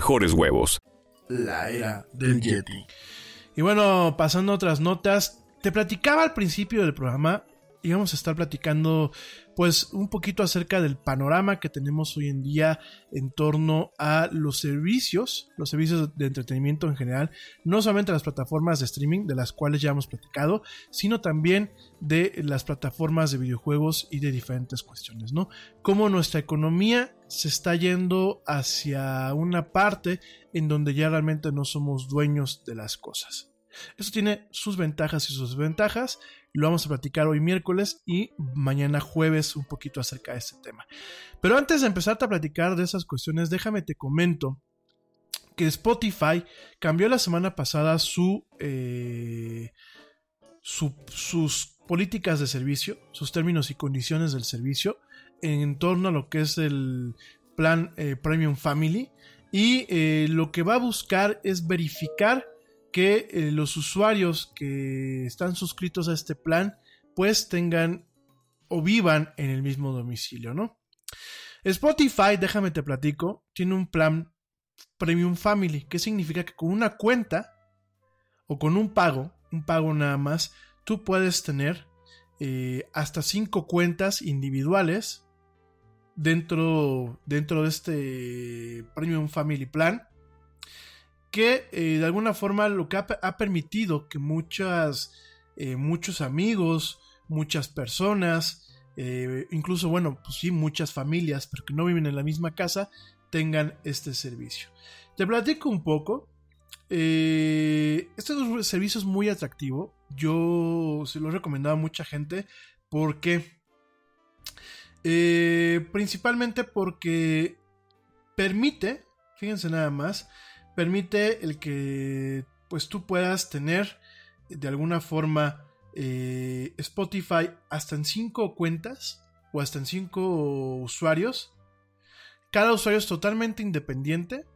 mejores huevos. La era del Yeti. Y bueno, pasando a otras notas, te platicaba al principio del programa, íbamos a estar platicando pues un poquito acerca del panorama que tenemos hoy en día en torno a los servicios, los servicios de entretenimiento en general, no solamente las plataformas de streaming de las cuales ya hemos platicado, sino también de las plataformas de videojuegos y de diferentes cuestiones, ¿no? Cómo nuestra economía se está yendo hacia una parte en donde ya realmente no somos dueños de las cosas. Eso tiene sus ventajas y sus desventajas. Lo vamos a platicar hoy miércoles y mañana jueves un poquito acerca de este tema. Pero antes de empezarte a platicar de esas cuestiones, déjame te comento que Spotify cambió la semana pasada su, eh, su, sus políticas de servicio, sus términos y condiciones del servicio en torno a lo que es el plan eh, Premium Family y eh, lo que va a buscar es verificar que eh, los usuarios que están suscritos a este plan pues tengan o vivan en el mismo domicilio. Spotify, déjame te platico, tiene un plan Premium Family, que significa que con una cuenta o con un pago, un pago nada más, tú puedes tener eh, hasta cinco cuentas individuales dentro, dentro de este Premium Family Plan que eh, de alguna forma lo que ha, permitido que muchas, eh, muchos amigos, muchas personas, incluso, bueno, pues sí, muchas familias, pero que no viven en la misma casa, tengan este servicio. Te platico un poco. este es servicio muy atractivo. Yo se lo he recomendado a mucha gente porque... principalmente porque permite, fíjense nada más, permite el que pues tú puedas tener de alguna forma eh, Spotify hasta en 5 cuentas o hasta en 5 usuarios. Cada usuario es totalmente independiente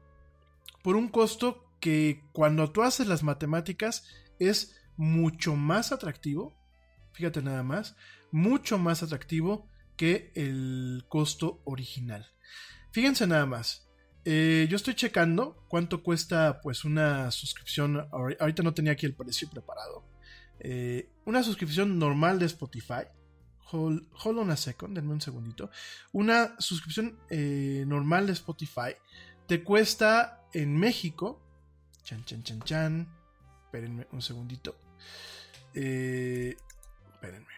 por un costo que cuando tú haces las matemáticas es mucho más atractivo. Fíjate nada más, mucho más atractivo que el costo original. Fíjense nada más, eh, yo estoy checando cuánto cuesta pues una suscripción. Ahorita no tenía aquí el precio preparado. Eh, una suscripción normal de Spotify. Hold, on a second, denme un segundito. Una suscripción eh, normal de Spotify te cuesta en México. Chan, chan, chan, chan. Espérenme un segundito. Espérenme.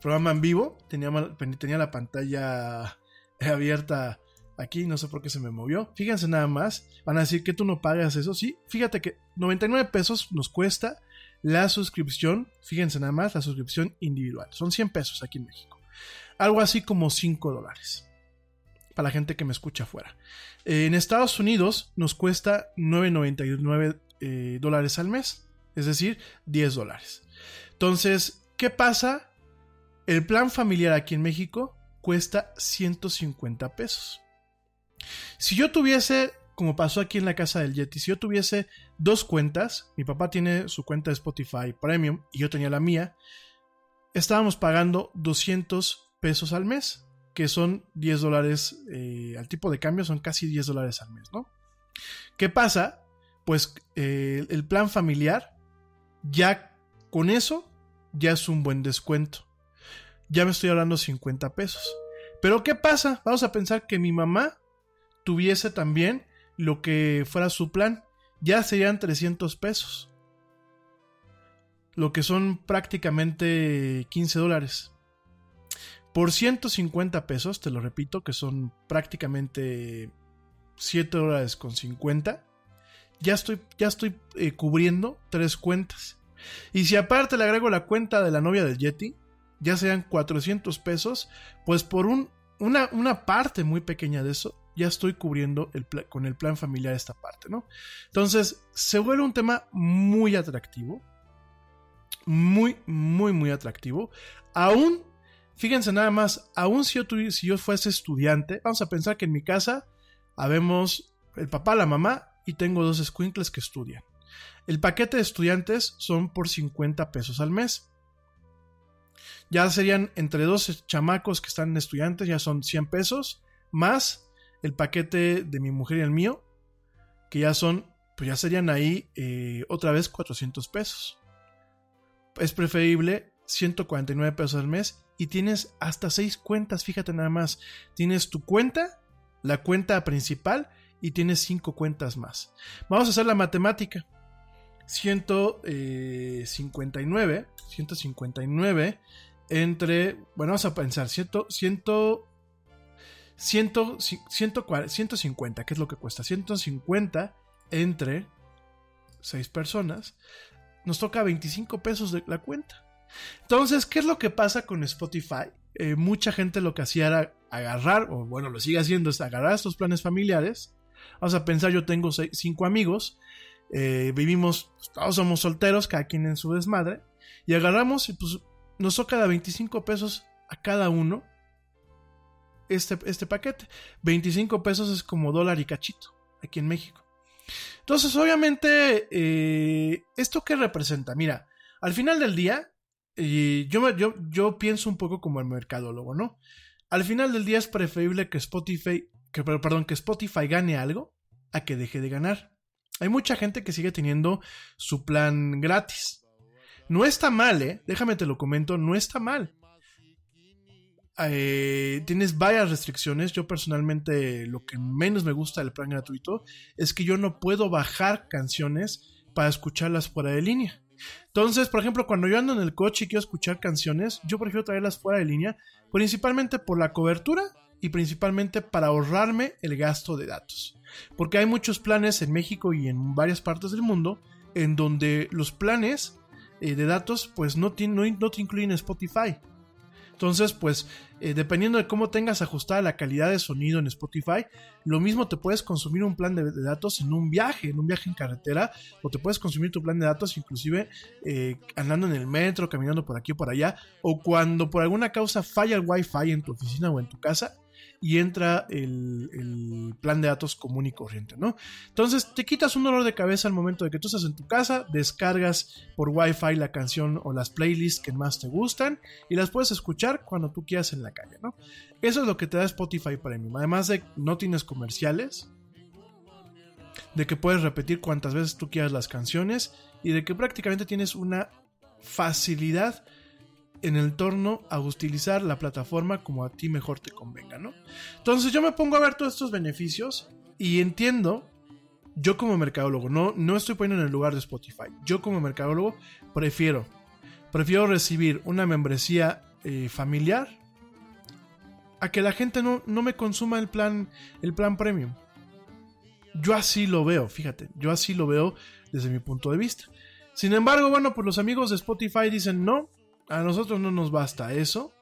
Programa en vivo. Tenía, tenía la pantalla abierta aquí, no sé por qué se me movió. Fíjense nada más, van a decir que tú no pagas eso, sí, fíjate que 99 pesos nos cuesta la suscripción, fíjense nada más, la suscripción individual, son 100 pesos aquí en México. Algo así como 5 dólares. Para la gente que me escucha afuera. en Estados Unidos nos cuesta 9.99 eh, dólares al mes. Es decir, 10 dólares. Entonces, ¿qué pasa? El plan familiar aquí en México cuesta 150 pesos. Si yo tuviese, como pasó aquí en la casa del Yeti, si yo tuviese dos cuentas, mi papá tiene su cuenta de Spotify Premium y yo tenía la mía, estábamos pagando 200 pesos al mes, que son 10 dólares eh, al tipo de cambio, son casi 10 dólares al mes, ¿no? ¿Qué pasa? Pues eh, el plan familiar, ya con eso, ya es un buen descuento ya me estoy hablando 50 pesos. Pero ¿qué pasa? Vamos a pensar que mi mamá tuviese también lo que fuera su plan. Ya serían 300 pesos. Lo que son prácticamente 15 dólares. Por 150 pesos, te lo repito, que son prácticamente 7 dólares con 50, ya estoy, ya estoy eh, cubriendo tres cuentas. Y si aparte le agrego la cuenta de la novia del Yeti, ya sean 400 pesos, pues por un, una, una, parte muy pequeña de eso, ya estoy cubriendo el con el plan familiar esta parte, ¿no? Entonces, se vuelve un tema muy atractivo, muy, muy, muy atractivo. Aún, fíjense nada más, aún si si yo fuese estudiante, vamos a pensar que en mi casa habemos el papá, la mamá y tengo dos squinkles que estudian. El paquete de estudiantes son por 50 pesos al mes. Ya serían entre dos chamacos que están estudiantes, ya son 100 pesos, más el paquete de mi mujer y el mío, que ya son, pues ya serían ahí eh, otra vez 400 pesos. Es preferible 149 pesos al mes y tienes hasta 6 cuentas, fíjate nada más. Tienes tu cuenta, la cuenta principal y tienes 5 cuentas más. Vamos a hacer la matemática. 159, 159 entre, bueno, vamos a pensar, 100, 100, 100, 150, ¿qué es lo que cuesta? 150 entre 6 personas, nos toca 25 pesos de la cuenta. Entonces, ¿qué es lo que pasa con Spotify? Eh, mucha gente lo que hacía era agarrar, o bueno, lo sigue haciendo, es agarrar estos planes familiares. Vamos a pensar, yo tengo 5 amigos, eh, vivimos, todos somos solteros, cada quien en su desmadre, y agarramos y pues nos toca de 25 pesos a cada uno este, este paquete. 25 pesos es como dólar y cachito aquí en México. Entonces, obviamente, eh, ¿esto qué representa? Mira, al final del día, eh, yo, yo, yo pienso un poco como el mercadólogo, ¿no? Al final del día es preferible que Spotify, que, per- perdón, que Spotify gane algo a que deje de ganar. Hay mucha gente que sigue teniendo su plan gratis. No está mal, ¿eh? Déjame te lo comento, no está mal. Eh, tienes varias restricciones. Yo personalmente lo que menos me gusta del plan gratuito es que yo no puedo bajar canciones para escucharlas fuera de línea. Entonces, por ejemplo, cuando yo ando en el coche y quiero escuchar canciones, yo prefiero traerlas fuera de línea, principalmente por la cobertura y principalmente para ahorrarme el gasto de datos. Porque hay muchos planes en México y en varias partes del mundo en donde los planes eh, de datos pues no, ti- no, te incluyen Spotify. Entonces, pues, eh, dependiendo de cómo tengas ajustada la calidad de sonido en Spotify, lo mismo te puedes consumir un plan de, de datos en un viaje, en un viaje en carretera, o te puedes consumir tu plan de datos inclusive eh, andando en el metro, caminando por aquí o por allá, o cuando por alguna causa falla el wifi en tu oficina o en tu casa y entra el, plan de datos común y corriente, ¿no? Entonces te quitas un dolor de cabeza al momento de que tú estás en tu casa, descargas por wifi la canción o las playlists que más te gustan y las puedes escuchar cuando tú quieras en la calle, ¿no? Eso es lo que te da Spotify Premium. Además de no tienes comerciales, de que puedes repetir cuantas veces tú quieras las canciones y de que prácticamente tienes una facilidad en el torno a utilizar la plataforma como a ti mejor te convenga, ¿no? Entonces yo me pongo a ver todos estos beneficios y entiendo, yo como mercadólogo, no, no estoy poniendo en el lugar de Spotify, yo como mercadólogo prefiero, prefiero recibir una membresía eh, familiar a que la gente no, no me consuma el plan, el plan premium. Yo así lo veo, fíjate, yo así lo veo desde mi punto de vista. Sin embargo, bueno, pues los amigos de Spotify dicen no, a nosotros no nos basta eso.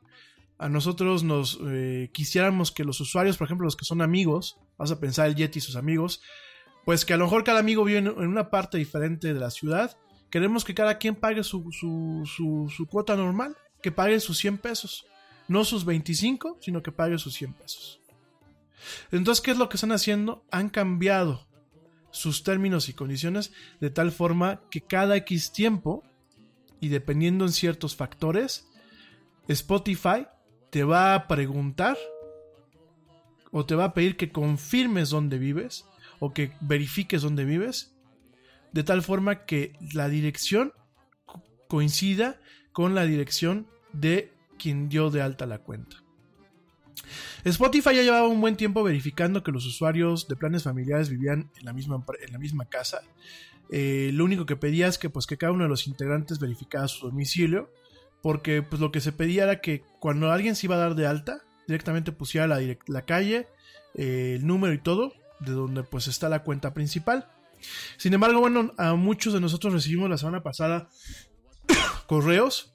A nosotros nos eh, quisiéramos que los usuarios, por ejemplo, los que son amigos, vas a pensar el Yeti y sus amigos, pues que a lo mejor cada amigo vive en, una parte diferente de la ciudad. Queremos que cada quien pague su, su, su, su cuota normal, que pague sus 100 pesos. No sus 25, sino que pague sus 100 pesos. Entonces, ¿qué es lo que están haciendo? Han cambiado sus términos y condiciones de tal forma que cada X tiempo, y dependiendo en ciertos factores, Spotify te va a preguntar o te va a pedir que confirmes dónde vives o que verifiques dónde vives, de tal forma que la dirección co- coincida con la dirección de quien dio de alta la cuenta. Spotify ya llevaba un buen tiempo verificando que los usuarios de planes familiares vivían en la misma, en la misma casa. Eh, lo único que pedía es que, pues, que cada uno de los integrantes verificara su domicilio, porque pues, lo que se pedía era que cuando alguien se iba a dar de alta, directamente pusiera la, la calle, eh, el número y todo, de donde pues está la cuenta principal. Sin embargo, bueno, a muchos de nosotros recibimos la semana pasada correos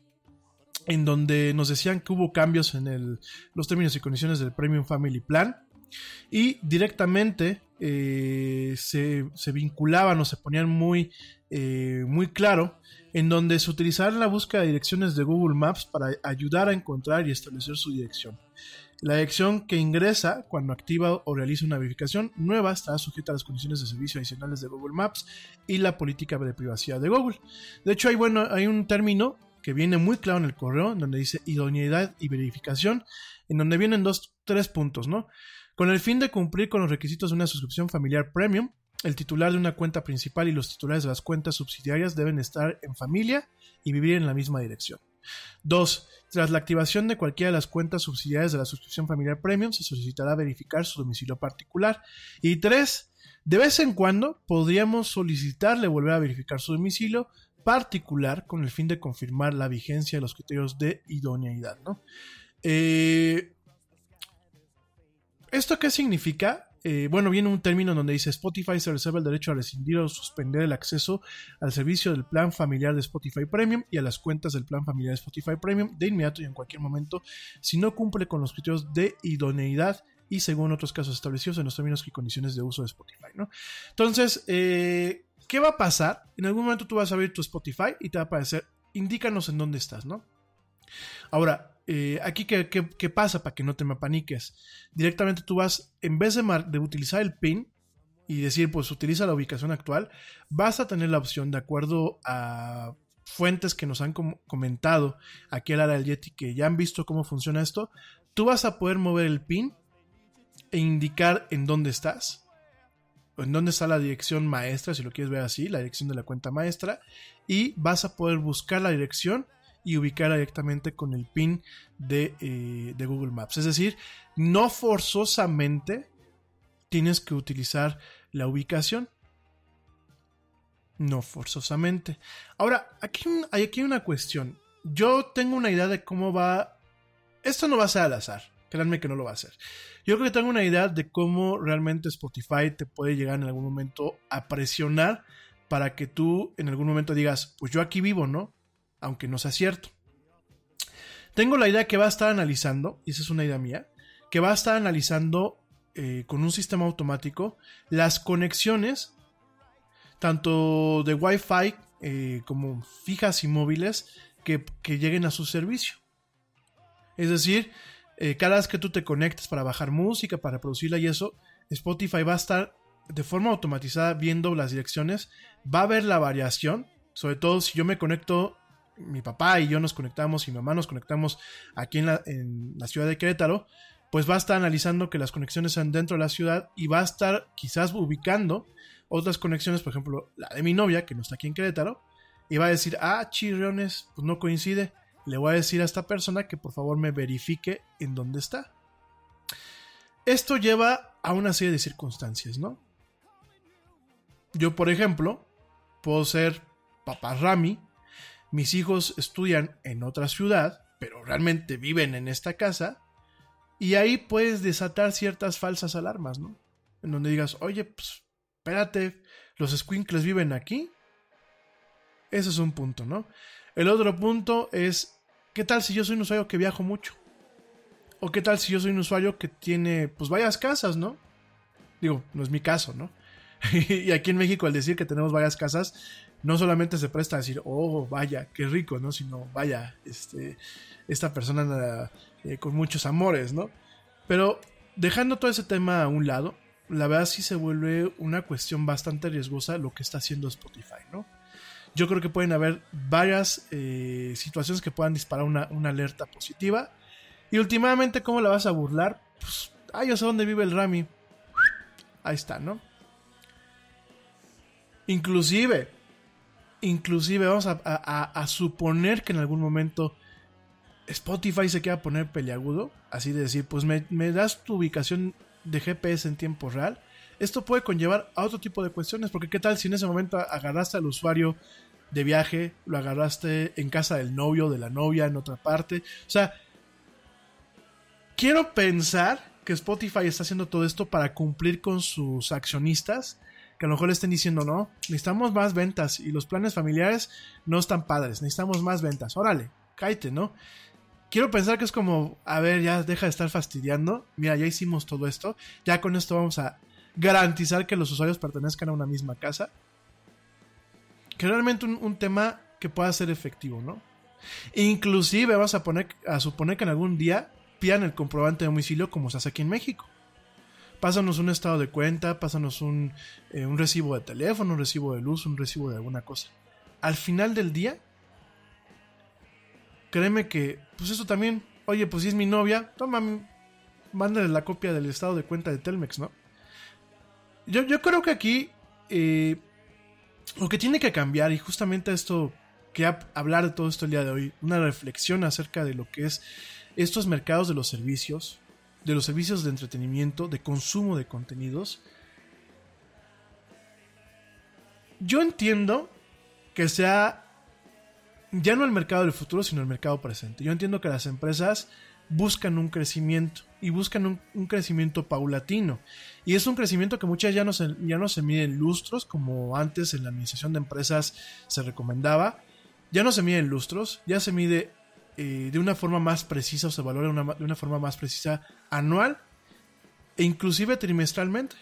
en donde nos decían que hubo cambios en el- los términos y condiciones del Premium Family Plan y directamente eh, se, se vinculaban o se ponían muy, eh, muy claro en donde se utilizará la búsqueda de direcciones de Google Maps para ayudar a encontrar y establecer su dirección. La dirección que ingresa cuando activa o realiza una verificación nueva estará sujeta a las condiciones de servicio adicionales de Google Maps y la política de privacidad de Google. De hecho, hay, bueno, hay un término que viene muy claro en el correo, donde dice idoneidad y verificación, en donde vienen dos, tres puntos, ¿no? Con el fin de cumplir con los requisitos de una suscripción familiar premium, el titular de una cuenta principal y los titulares de las cuentas subsidiarias deben estar en familia y vivir en la misma dirección. 2. Tras la activación de cualquiera de las cuentas subsidiarias de la suscripción familiar premium, se solicitará verificar su domicilio particular. Y 3. De vez en cuando podríamos solicitarle volver a verificar su domicilio particular con el fin de confirmar la vigencia de los criterios de idoneidad. ¿no? Eh, ¿Esto qué significa? Eh, bueno, viene un término donde dice Spotify se reserva el derecho a rescindir o suspender el acceso al servicio del plan familiar de Spotify Premium y a las cuentas del plan familiar de Spotify Premium de inmediato y en cualquier momento si no cumple con los criterios de idoneidad y según otros casos establecidos en los términos y condiciones de uso de Spotify. ¿no? Entonces, eh, ¿qué va a pasar? En algún momento tú vas a abrir tu Spotify y te va a aparecer, indícanos en dónde estás, ¿no? Ahora, eh, aquí, ¿qué, qué, qué pasa para que no te me paniques? Directamente tú vas, en vez de, mar- de utilizar el PIN y decir, pues utiliza la ubicación actual, vas a tener la opción, de acuerdo a fuentes que nos han com- comentado aquí al área del Yeti, que ya han visto cómo funciona esto, tú vas a poder mover el PIN e indicar en dónde estás, o en dónde está la dirección maestra, si lo quieres ver así, la dirección de la cuenta maestra, y vas a poder buscar la dirección y ubicarla directamente con el pin de, eh, de Google Maps. Es decir, no forzosamente tienes que utilizar la ubicación. No forzosamente. Ahora, aquí hay aquí una cuestión. Yo tengo una idea de cómo va... Esto no va a ser al azar. Créanme que no lo va a hacer. Yo creo que tengo una idea de cómo realmente Spotify te puede llegar en algún momento a presionar para que tú en algún momento digas, pues yo aquí vivo, ¿no? Aunque no sea cierto. Tengo la idea que va a estar analizando, y esa es una idea mía, que va a estar analizando eh, con un sistema automático las conexiones, tanto de Wi-Fi eh, como fijas y móviles, que, que lleguen a su servicio. Es decir, eh, cada vez que tú te conectes para bajar música, para producirla y eso, Spotify va a estar de forma automatizada viendo las direcciones, va a ver la variación, sobre todo si yo me conecto, mi papá y yo nos conectamos y mi mamá nos conectamos aquí en la, en la ciudad de Querétaro, pues va a estar analizando que las conexiones sean dentro de la ciudad y va a estar quizás ubicando otras conexiones, por ejemplo, la de mi novia, que no está aquí en Querétaro, y va a decir, ah, chirriones, pues no coincide. Le voy a decir a esta persona que por favor me verifique en dónde está. Esto lleva a una serie de circunstancias, ¿no? Yo, por ejemplo, puedo ser papá Rami, mis hijos estudian en otra ciudad, pero realmente viven en esta casa, y ahí puedes desatar ciertas falsas alarmas, ¿no? En donde digas, oye, pues, espérate, los squinkles viven aquí. Ese es un punto, ¿no? El otro punto es, ¿qué tal si yo soy un usuario que viajo mucho? ¿O qué tal si yo soy un usuario que tiene, pues, varias casas, ¿no? Digo, no es mi caso, ¿no? y aquí en México, al decir que tenemos varias casas, no solamente se presta a decir, oh, vaya, qué rico, ¿no? Sino, vaya, este, esta persona eh, con muchos amores, ¿no? Pero dejando todo ese tema a un lado, la verdad sí se vuelve una cuestión bastante riesgosa lo que está haciendo Spotify, ¿no? Yo creo que pueden haber varias eh, situaciones que puedan disparar una, una, alerta positiva. Y últimamente, ¿cómo la vas a burlar? Pues, ah, yo sé dónde vive el Rami. Ahí está, ¿no? Inclusive, inclusive vamos a, suponer que en algún momento Spotify se quiera poner peliagudo, así de decir, pues me, me, das tu ubicación de GPS en tiempo real. Esto puede conllevar a otro tipo de cuestiones, porque qué tal si en ese momento agarraste al usuario de viaje, lo agarraste en casa del novio, de la novia, en otra parte. O sea, quiero pensar que Spotify está haciendo todo esto para cumplir con sus accionistas que a lo mejor le estén diciendo, no, necesitamos más ventas y los planes familiares no están padres, necesitamos más ventas. Órale, cállate, ¿no? Quiero pensar que es como, a ver, ya deja de estar fastidiando. Mira, ya hicimos todo esto. Ya con esto vamos a garantizar que los usuarios pertenezcan a una misma casa. Que realmente un, un tema que pueda ser efectivo, ¿no? Inclusive vamos a, poner, a suponer que en algún día pidan el comprobante de domicilio como se hace aquí en México pásanos un estado de cuenta, pásanos un, eh, un, recibo de teléfono, un recibo de luz, un recibo de alguna cosa. Al final del día, créeme que, pues eso también, oye, pues si es mi novia, toma, mándale la copia del estado de cuenta de Telmex, ¿no? Yo, yo creo que aquí eh, lo que tiene que cambiar, y justamente esto, que hablar de todo esto el día de hoy, una reflexión acerca de lo que es estos mercados de los servicios, de los servicios de entretenimiento, de consumo de contenidos. Yo entiendo que sea ya no el mercado del futuro, sino el mercado presente. Yo entiendo que las empresas buscan un crecimiento y buscan un, crecimiento paulatino. Y es un crecimiento que muchas ya no, se, ya no se mide en lustros, como antes en la administración de empresas se recomendaba. Ya no se mide en lustros, ya se mide eh, de una forma más precisa o se valora de una forma más precisa anual e inclusive trimestralmente.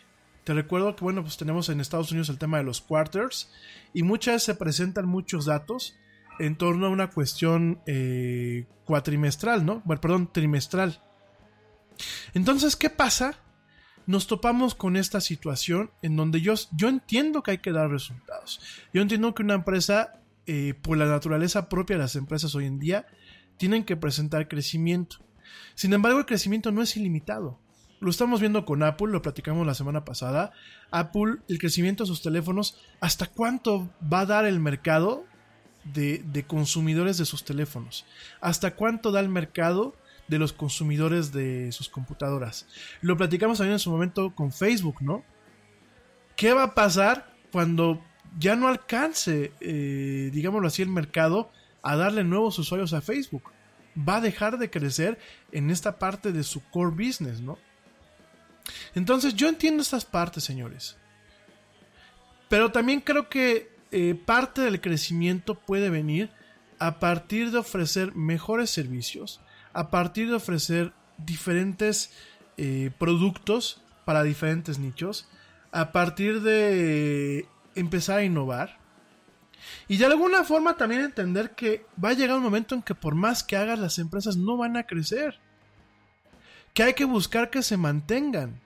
Te recuerdo que, bueno, pues tenemos en Estados Unidos el tema de los quarters y muchas veces se presentan muchos datos en torno a una cuestión eh, cuatrimestral, ¿no? Bueno, perdón, trimestral. Entonces, ¿qué pasa? Nos topamos con esta situación en donde yo, yo entiendo que hay que dar resultados. Yo entiendo que una empresa, eh, por la naturaleza propia de las empresas hoy en día, tienen que presentar crecimiento. Sin embargo, el crecimiento no es ilimitado. Lo estamos viendo con Apple, lo platicamos la semana pasada. Apple, el crecimiento de sus teléfonos, ¿hasta cuánto va a dar el mercado de, consumidores de sus teléfonos? ¿Hasta cuánto da el mercado de los consumidores de sus computadoras? Lo platicamos también en su momento con Facebook, ¿no? ¿Qué va a pasar cuando ya no alcance, eh, digámoslo así, el mercado a darle nuevos usuarios a Facebook? Va a dejar de crecer en esta parte de su core business, ¿no? Entonces yo entiendo estas partes, señores. Pero también creo que eh, parte del crecimiento puede venir a partir de ofrecer mejores servicios, a partir de ofrecer diferentes eh, productos para diferentes nichos, a partir de empezar a innovar. Y de alguna forma también entender que va a llegar un momento en que por más que hagas las empresas no van a crecer. Que hay que buscar que se mantengan.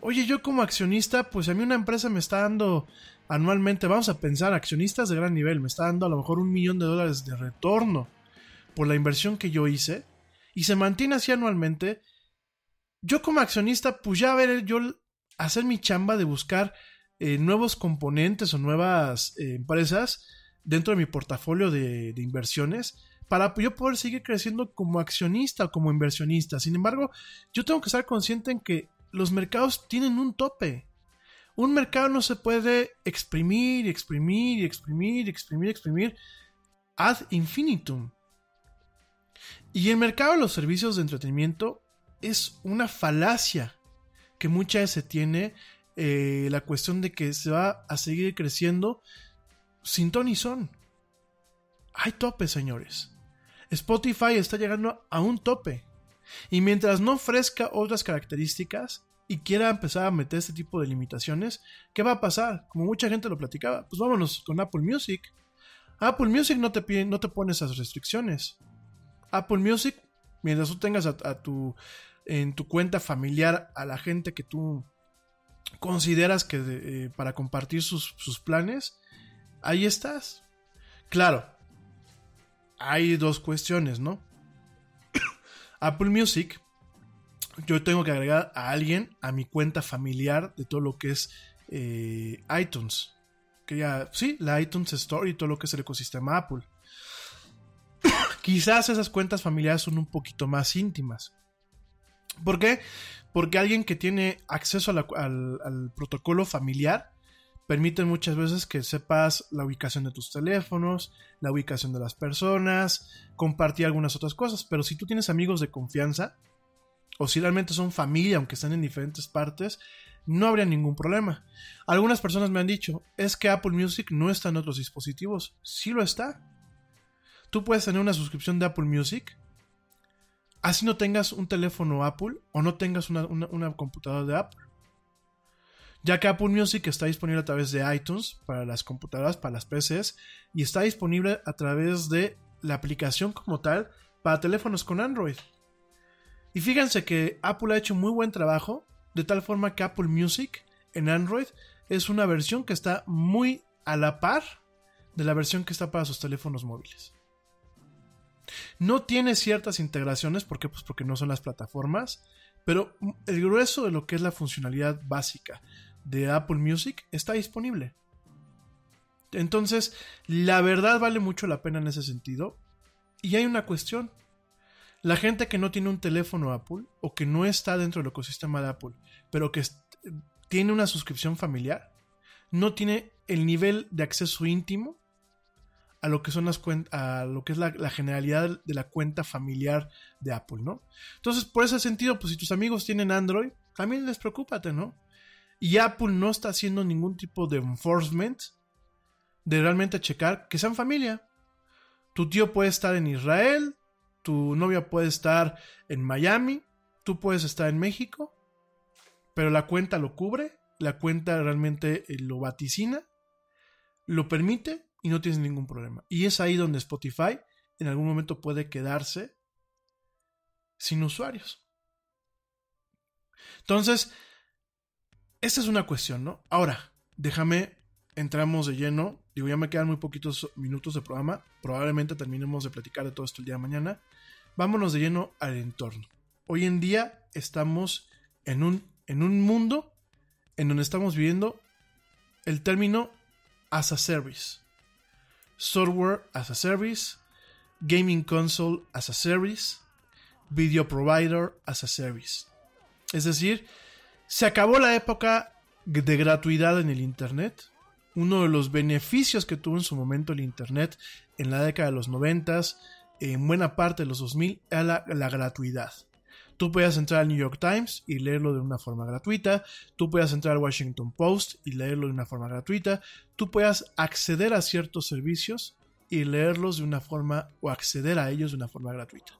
Oye, yo como accionista, pues a mí una empresa me está dando anualmente, vamos a pensar, accionistas de gran nivel, me está dando a lo mejor un millón de dólares de retorno por la inversión que yo hice y se mantiene así anualmente. Yo como accionista, pues ya ver yo hacer mi chamba de buscar eh, nuevos componentes o nuevas eh, empresas dentro de mi portafolio de, de inversiones para yo poder seguir creciendo como accionista o como inversionista. Sin embargo, yo tengo que estar consciente en que los mercados tienen un tope. Un mercado no se puede exprimir exprimir exprimir exprimir exprimir ad infinitum. Y el mercado de los servicios de entretenimiento es una falacia que muchas veces se tiene eh, la cuestión de que se va a seguir creciendo sin ton y son. Hay tope, señores. Spotify está llegando a un tope. Y mientras no ofrezca otras características y quiera empezar a meter este tipo de limitaciones, ¿qué va a pasar? Como mucha gente lo platicaba, pues vámonos con Apple Music. Apple Music no te, pide, no te pone esas restricciones. Apple Music, mientras tú tengas a tu, en tu cuenta familiar a la gente que tú consideras que eh, para compartir sus, sus planes, ahí estás. Claro, hay dos cuestiones, ¿no? Apple Music, yo tengo que agregar a alguien a mi cuenta familiar de todo lo que es eh, iTunes. Que ya, sí, la iTunes Store y todo lo que es el ecosistema Apple. Quizás esas cuentas familiares son un poquito más íntimas. ¿Por qué? Porque alguien que tiene acceso al, al protocolo familiar permite muchas veces que sepas la ubicación de tus teléfonos, la ubicación de las personas, compartir algunas otras cosas. Pero si tú tienes amigos de confianza, o si realmente son familia, aunque estén en diferentes partes, no habría ningún problema. Algunas personas me han dicho, es que Apple Music no está en otros dispositivos. Sí lo está. Tú puedes tener una suscripción de Apple Music, así no tengas un teléfono Apple o no tengas una, computadora de Apple. Ya que Apple Music está disponible a través de iTunes para las computadoras, para las PCs, y está disponible a través de la aplicación como tal para teléfonos con Android. Y fíjense que Apple ha hecho muy buen trabajo, de tal forma que Apple Music en Android es una versión que está muy a la par de la versión que está para sus teléfonos móviles. No tiene ciertas integraciones, ¿por qué? Pues porque no son las plataformas, pero el grueso de lo que es la funcionalidad básica de Apple Music está disponible. Entonces, la verdad vale mucho la pena en ese sentido. Y hay una cuestión. La gente que no tiene un teléfono Apple o que no está dentro del ecosistema de Apple, pero que tiene una suscripción familiar, no tiene el nivel de acceso íntimo a lo que son las a lo que es la, la generalidad de la cuenta familiar de Apple, ¿no? Entonces, por ese sentido, pues si tus amigos tienen Android, también les preocúpate, ¿no? Y Apple no está haciendo ningún tipo de enforcement de realmente checar que sean familia. Tu tío puede estar en Israel, tu novia puede estar en Miami, tú puedes estar en México, pero la cuenta lo cubre, la cuenta realmente eh, lo vaticina, lo permite y no tienes ningún problema. Y es ahí donde Spotify en algún momento puede quedarse sin usuarios. Entonces, esta es una cuestión, ¿no? Ahora, déjame, entramos de lleno. Digo, ya me quedan muy poquitos minutos de programa. Probablemente terminemos de platicar de todo esto el día de mañana. Vámonos de lleno al entorno. Hoy en día estamos en un, en un mundo en donde estamos viviendo el término as a service. Software as a service, gaming console as a service, video provider as a service. Es decir, se acabó la época de gratuidad en el Internet. Uno de los beneficios que tuvo en su momento el Internet en la década de los 90, en buena parte de los 2000, era la, la gratuidad. Tú puedes entrar al New York Times y leerlo de una forma gratuita. Tú puedes entrar al Washington Post y leerlo de una forma gratuita. Tú puedes acceder a ciertos servicios y leerlos de una forma o acceder a ellos de una forma gratuita.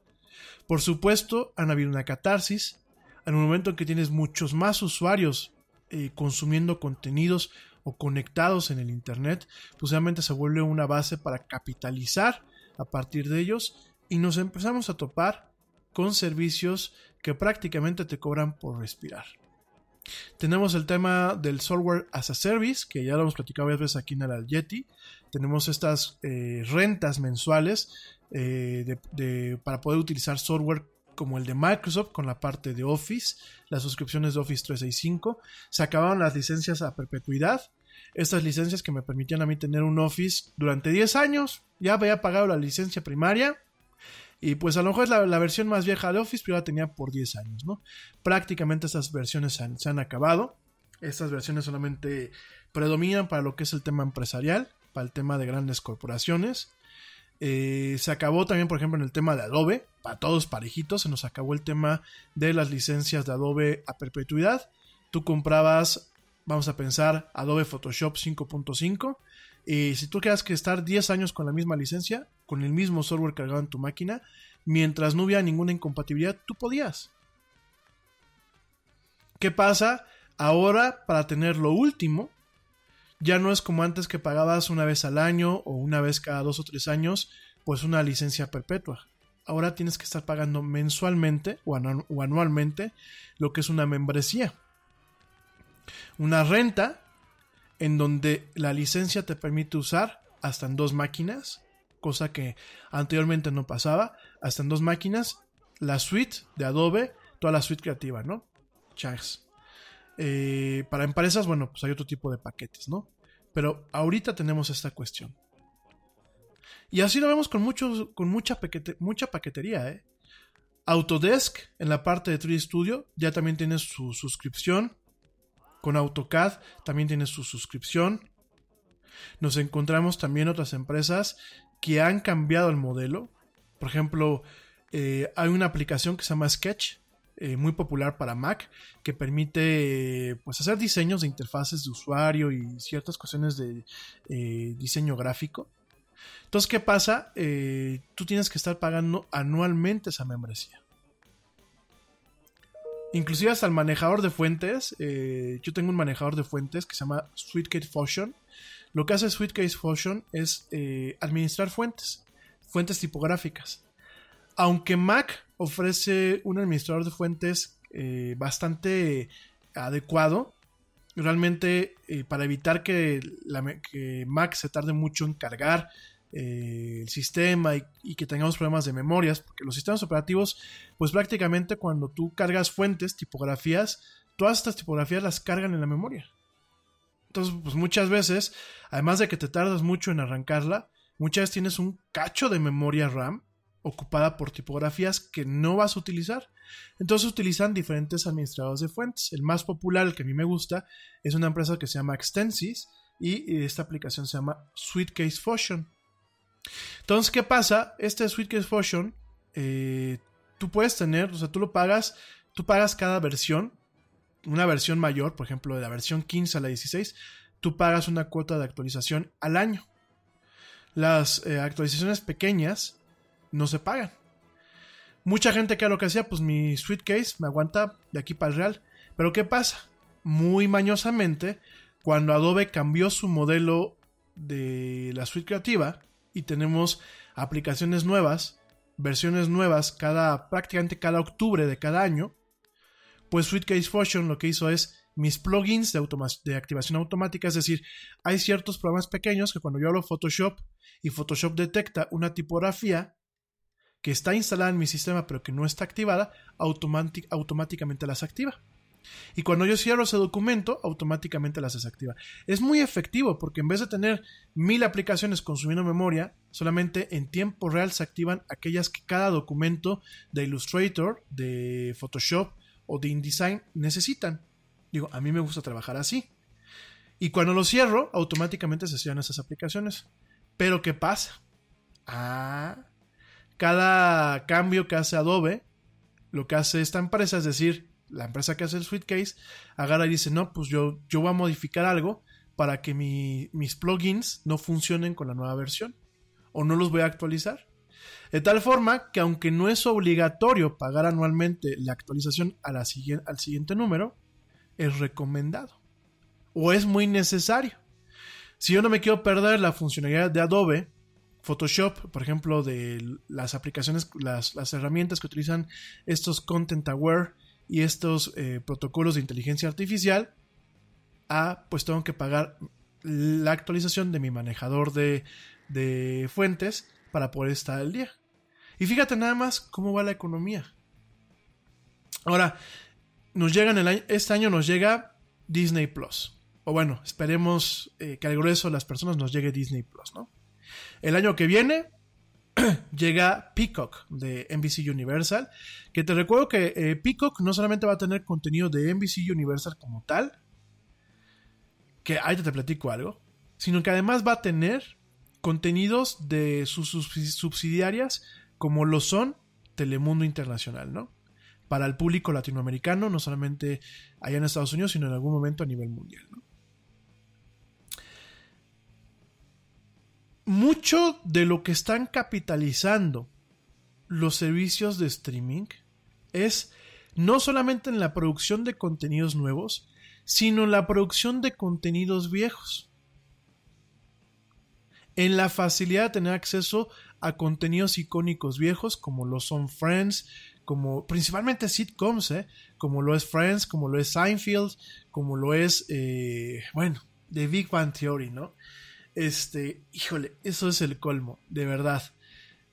Por supuesto, han habido una catarsis. En un momento en que tienes muchos más usuarios eh, consumiendo contenidos o conectados en el Internet, pues obviamente se vuelve una base para capitalizar a partir de ellos y nos empezamos a topar con servicios que prácticamente te cobran por respirar. Tenemos el tema del software as a service, que ya lo hemos platicado varias veces aquí en el Yeti. Tenemos estas eh, rentas mensuales eh, para poder utilizar software como el de Microsoft con la parte de Office, las suscripciones de Office 365. Se acabaron las licencias a perpetuidad. Estas licencias que me permitían a mí tener un Office durante 10 años. Ya había pagado la licencia primaria. Y pues a lo mejor es la, versión más vieja de Office, pero ya tenía por 10 años, ¿no? Prácticamente estas versiones se han, acabado. Estas versiones solamente predominan para lo que es el tema empresarial, para el tema de grandes corporaciones. Eh, se acabó también, por ejemplo, en el tema de Adobe, para todos parejitos, se nos acabó el tema de las licencias de Adobe a perpetuidad. Tú comprabas, vamos a pensar, Adobe Photoshop 5.5. Y si tú quieras que estar 10 años con la misma licencia, con el mismo software cargado en tu máquina, mientras no hubiera ninguna incompatibilidad, tú podías. ¿Qué pasa? Ahora, para tener lo último, ya no es como antes que pagabas una vez al año o una vez cada dos o tres años, pues una licencia perpetua. Ahora tienes que estar pagando mensualmente o, o anualmente lo que es una membresía. Una renta en donde la licencia te permite usar hasta en dos máquinas, cosa que anteriormente no pasaba, hasta en dos máquinas, la suite de Adobe, toda la suite creativa, ¿no? Chas. Eh, para empresas, bueno, pues hay otro tipo de paquetes, ¿no? Pero ahorita tenemos esta cuestión. Y así lo vemos con, muchos, con mucha, paquete- mucha paquetería, ¿eh? Autodesk en la parte de 3D Studio ya también tiene su suscripción. Con AutoCAD también tiene su suscripción. Nos encontramos también otras empresas que han cambiado el modelo. Por ejemplo, eh, hay una aplicación que se llama Sketch, eh, muy popular para Mac, que permite pues, hacer diseños de interfaces de usuario y ciertas cuestiones de eh, diseño gráfico. Entonces, ¿qué pasa? Tú tienes que estar pagando anualmente esa membresía. Inclusive hasta el manejador de fuentes, yo tengo un manejador de fuentes que se llama SweetCase Fusion. Lo que hace SweetCase Fusion es eh, administrar fuentes, fuentes tipográficas. Aunque Mac ofrece un administrador de fuentes eh, bastante adecuado, realmente eh, para evitar que, Mac se tarde mucho en cargar el sistema y, y que tengamos problemas de memorias, porque los sistemas operativos, pues prácticamente cuando tú cargas fuentes, tipografías, todas estas tipografías las cargan en la memoria. Entonces, pues muchas veces, además de que te tardas mucho en arrancarla, muchas veces tienes un cacho de memoria RAM ocupada por tipografías que no vas a utilizar. Entonces utilizan diferentes administradores de fuentes. El más popular, el que a mí me gusta, es una empresa que se llama Extensys y esta aplicación se llama SweetCase Fusion. Entonces, ¿qué pasa? Este SweetCase Fusion, eh, tú puedes tener, o sea, tú lo pagas, tú pagas cada versión, una versión mayor, por ejemplo, de la versión 15 a la 16, tú pagas una cuota de actualización al año. Las eh, actualizaciones pequeñas no se pagan. Mucha gente que lo que hacía, pues mi suitcase me aguanta de aquí para el real. Pero ¿qué pasa? Muy mañosamente, cuando Adobe cambió su modelo de la suite creativa y tenemos aplicaciones nuevas, versiones nuevas cada prácticamente cada octubre de cada año, pues Suitcase Fusion lo que hizo es mis plugins de, de activación automática, es decir, hay ciertos programas pequeños que cuando yo hablo Photoshop y Photoshop detecta una tipografía que está instalada en mi sistema pero que no está activada, automátic- automáticamente las activa. Y cuando yo cierro ese documento, automáticamente las desactiva. Es muy efectivo porque en vez de tener mil aplicaciones consumiendo memoria, solamente en tiempo real se activan aquellas que cada documento de Illustrator, de Photoshop o de InDesign necesitan. Digo, a mí me gusta trabajar así. Y cuando lo cierro, automáticamente se cierran esas aplicaciones. Pero ¿qué pasa? Ah, cada cambio que hace Adobe, lo que hace esta empresa, es decir, la empresa que hace el Suitcase, agarra y dice, no, pues yo, yo voy a modificar algo para que mi- mis plugins no funcionen con la nueva versión. O no los voy a actualizar. De tal forma que aunque no es obligatorio pagar anualmente la actualización a la al siguiente número, es recomendado. O es muy necesario. Si yo no me quiero perder la funcionalidad de Adobe, Photoshop, por ejemplo, de las aplicaciones, las, las herramientas que utilizan estos Content Aware y estos eh, protocolos de inteligencia artificial, ah, pues tengo que pagar la actualización de mi manejador de, de fuentes para poder estar al día. Y fíjate nada más cómo va la economía. Ahora, nos llega en el año, este año nos llega Disney Plus. O bueno, esperemos eh, que al grueso de las personas nos llegue Disney Plus, ¿no? El año que viene llega Peacock de NBC Universal. Que te recuerdo que eh, Peacock no solamente va a tener contenido de NBC Universal como tal, que ahí te platico algo, sino que además va a tener contenidos de sus subsi- subsidiarias como lo son Telemundo Internacional, ¿no? Para el público latinoamericano, no solamente allá en Estados Unidos, sino en algún momento a nivel mundial. Mucho de lo que están capitalizando los servicios de streaming es no solamente en la producción de contenidos nuevos, sino en la producción de contenidos viejos. En la facilidad de tener acceso a contenidos icónicos viejos como lo son Friends, como principalmente sitcoms, ¿eh? como lo es Friends, como lo es Seinfeld, como lo es, eh, bueno, The Big Bang Theory, ¿no? Este, híjole, eso es el colmo, de verdad.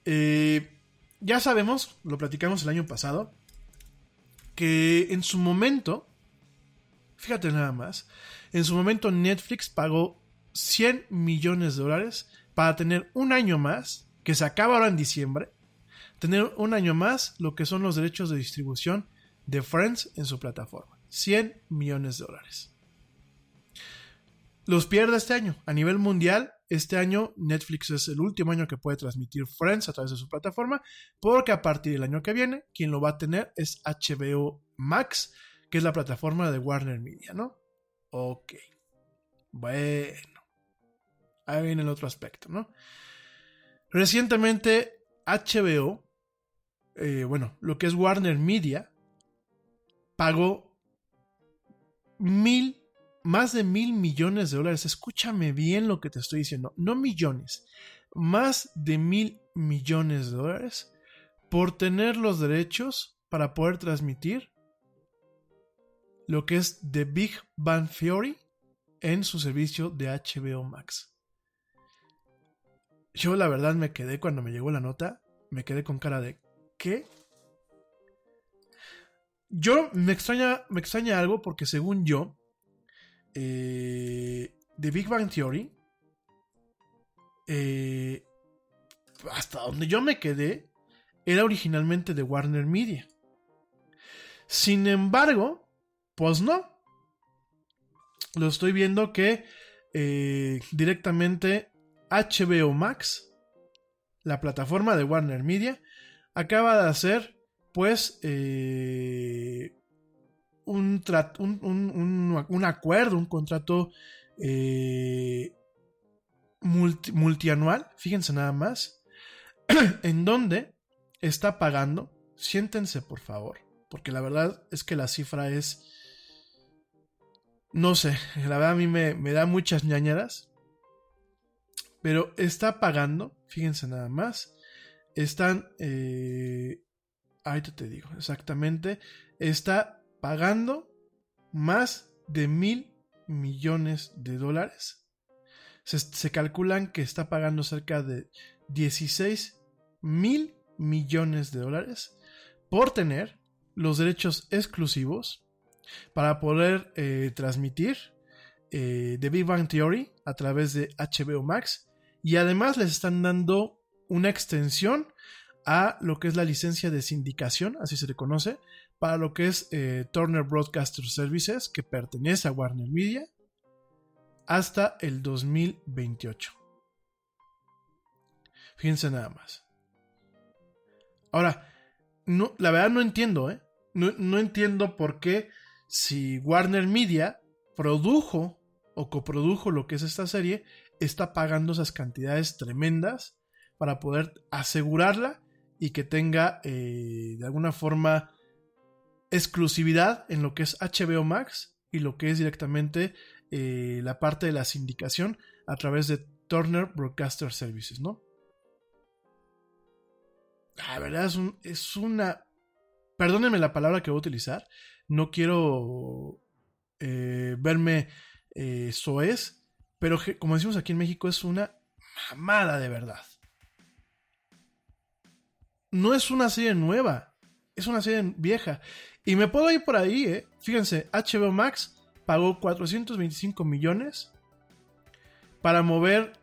Eh, ya sabemos, lo platicamos el año pasado, que en su momento, fíjate nada más, en su momento Netflix pagó 100 millones de dólares para tener un año más, que se acaba ahora en diciembre, tener un año más lo que son los derechos de distribución de Friends en su plataforma. 100 millones de dólares. Los pierde este año. A nivel mundial, este año Netflix es el último año que puede transmitir Friends a través de su plataforma, porque a partir del año que viene, quien lo va a tener es HBO Max, que es la plataforma de Warner Media, ¿no? Ok. Bueno. Ahí viene el otro aspecto, ¿no? Recientemente, HBO, eh, bueno, lo que es Warner Media, pagó mil más de mil millones de dólares. Escúchame bien lo que te estoy diciendo. No millones. Más de mil millones de dólares por tener los derechos para poder transmitir lo que es The Big Bang Theory en su servicio de HBO Max. Yo la verdad me quedé cuando me llegó la nota, me quedé con cara de ¿qué? Yo me extraña, me extraña algo porque según yo, eh, The Big Bang Theory, eh, hasta donde yo me quedé, era originalmente de Warner Media. Sin embargo, pues no. Lo estoy viendo que eh, directamente HBO Max, la plataforma de Warner Media, acaba de hacer, pues, eh, un, un, un- un- acuerdo, un contrato eh, multi- multianual, fíjense nada más, en donde está pagando, siéntense por favor, porque la verdad es que la cifra es, no sé, la verdad a mí me, me da muchas ñañeras, pero está pagando, fíjense nada más, están, eh, ahorita te digo exactamente, está pagando más de mil millones de dólares. Se, se calculan que está pagando cerca de 16 mil millones de dólares por tener los derechos exclusivos para poder eh, transmitir eh, The Big Bang Theory a través de HBO Max y además les están dando una extensión a lo que es la licencia de sindicación, así se le conoce, para lo que es eh, Turner Broadcaster Services, que pertenece a Warner Media, hasta el 2028. Fíjense nada más. Ahora, la verdad no entiendo, ¿eh? No, no entiendo por qué si Warner Media produjo o coprodujo lo que es esta serie, está pagando esas cantidades tremendas para poder asegurarla y que tenga eh, de alguna forma exclusividad en lo que es HBO Max y lo que es directamente eh, la parte de la sindicación a través de Turner Broadcaster Services, ¿no? La verdad es, un- es una... Perdónenme la palabra que voy a utilizar. No quiero eh, verme soez, pero como decimos aquí en México es una mamada de verdad. No es una serie nueva, es una serie vieja. Y me puedo ir por ahí, ¿eh? Fíjense, HBO Max pagó 425 millones para mover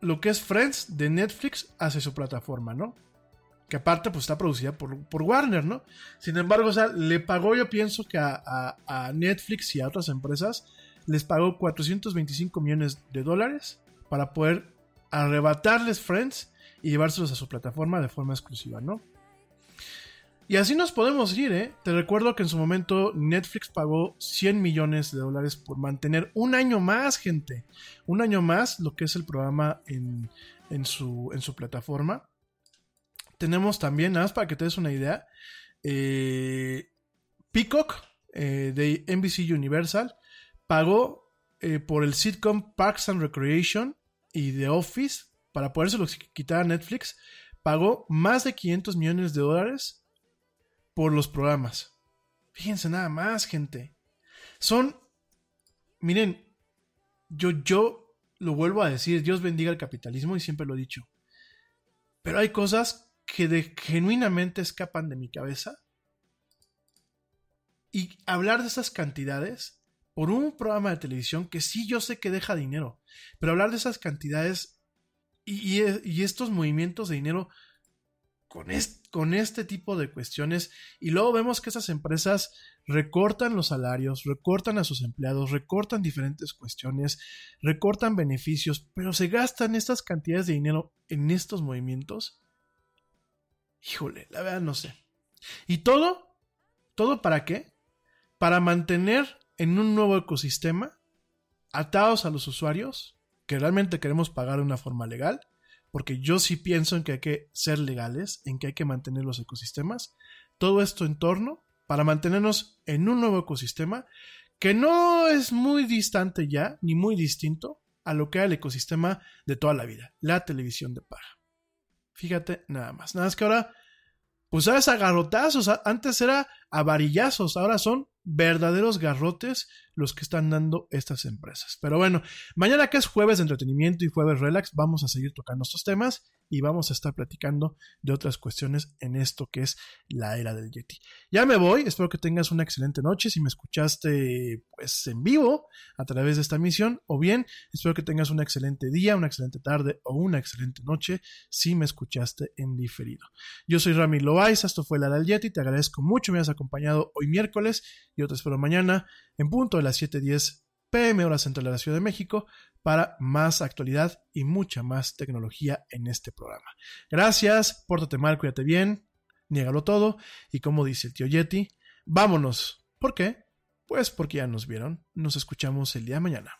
lo que es Friends de Netflix hacia su plataforma, ¿no? Que aparte pues está producida por, por Warner, ¿no? Sin embargo, o sea, le pagó yo pienso que a- a Netflix y a otras empresas les pagó 425 millones de dólares para poder arrebatarles Friends y llevárselos a su plataforma de forma exclusiva, ¿no? Y así nos podemos ir, ¿eh? Te recuerdo que en su momento Netflix pagó 100 millones de dólares por mantener un año más, gente. Un año más lo que es el programa en, en su, en su plataforma. Tenemos también, nada más para que te des una idea, eh, Peacock eh, de NBC Universal pagó eh, por el sitcom Parks and Recreation y The Office para podérselo quitar a Netflix. Pagó más de 500 millones de dólares por los programas. Fíjense nada más, gente. Son, miren, yo, yo lo vuelvo a decir, Dios bendiga el capitalismo y siempre lo he dicho. Pero hay cosas que genuinamente escapan de mi cabeza. Y hablar de esas cantidades por un programa de televisión que sí yo sé que deja dinero, pero hablar de esas cantidades y, y estos movimientos de dinero con, con este tipo de cuestiones y luego vemos que esas empresas recortan los salarios, recortan a sus empleados, recortan diferentes cuestiones, recortan beneficios, pero se gastan estas cantidades de dinero en estos movimientos. Híjole, la verdad no sé. ¿Y todo? ¿Todo para qué? Para mantener en un nuevo ecosistema atados a los usuarios que realmente queremos pagar de una forma legal porque yo sí pienso en que hay que ser legales, en que hay que mantener los ecosistemas. Todo esto en torno para mantenernos en un nuevo ecosistema que no es muy distante ya, ni muy distinto a lo que era el ecosistema de toda la vida, la televisión de paga. Fíjate nada más. Nada más que ahora, pues ahora es a garrotazos. Antes era a varillazos, ahora son verdaderos garrotes los que están dando estas empresas. Pero bueno, mañana que es jueves de entretenimiento y jueves relax, vamos a seguir tocando estos temas y vamos a estar platicando de otras cuestiones en esto que es la era del Yeti. Ya me voy, espero que tengas una excelente noche si me escuchaste pues en vivo a través de esta emisión o bien espero que tengas un excelente día, una excelente tarde o una excelente noche si me escuchaste en diferido. Yo soy Rami Loaiza, esto fue la era del Yeti, te agradezco mucho me hayas acompañado hoy miércoles yo te espero mañana en punto de las 7:10 pm hora central de la Ciudad de México para más actualidad y mucha más tecnología en este programa. Gracias, pórtate mal, cuídate bien, niégalo todo y como dice el tío Yeti, vámonos. ¿Por qué? Pues porque ya nos vieron. Nos escuchamos el día de mañana.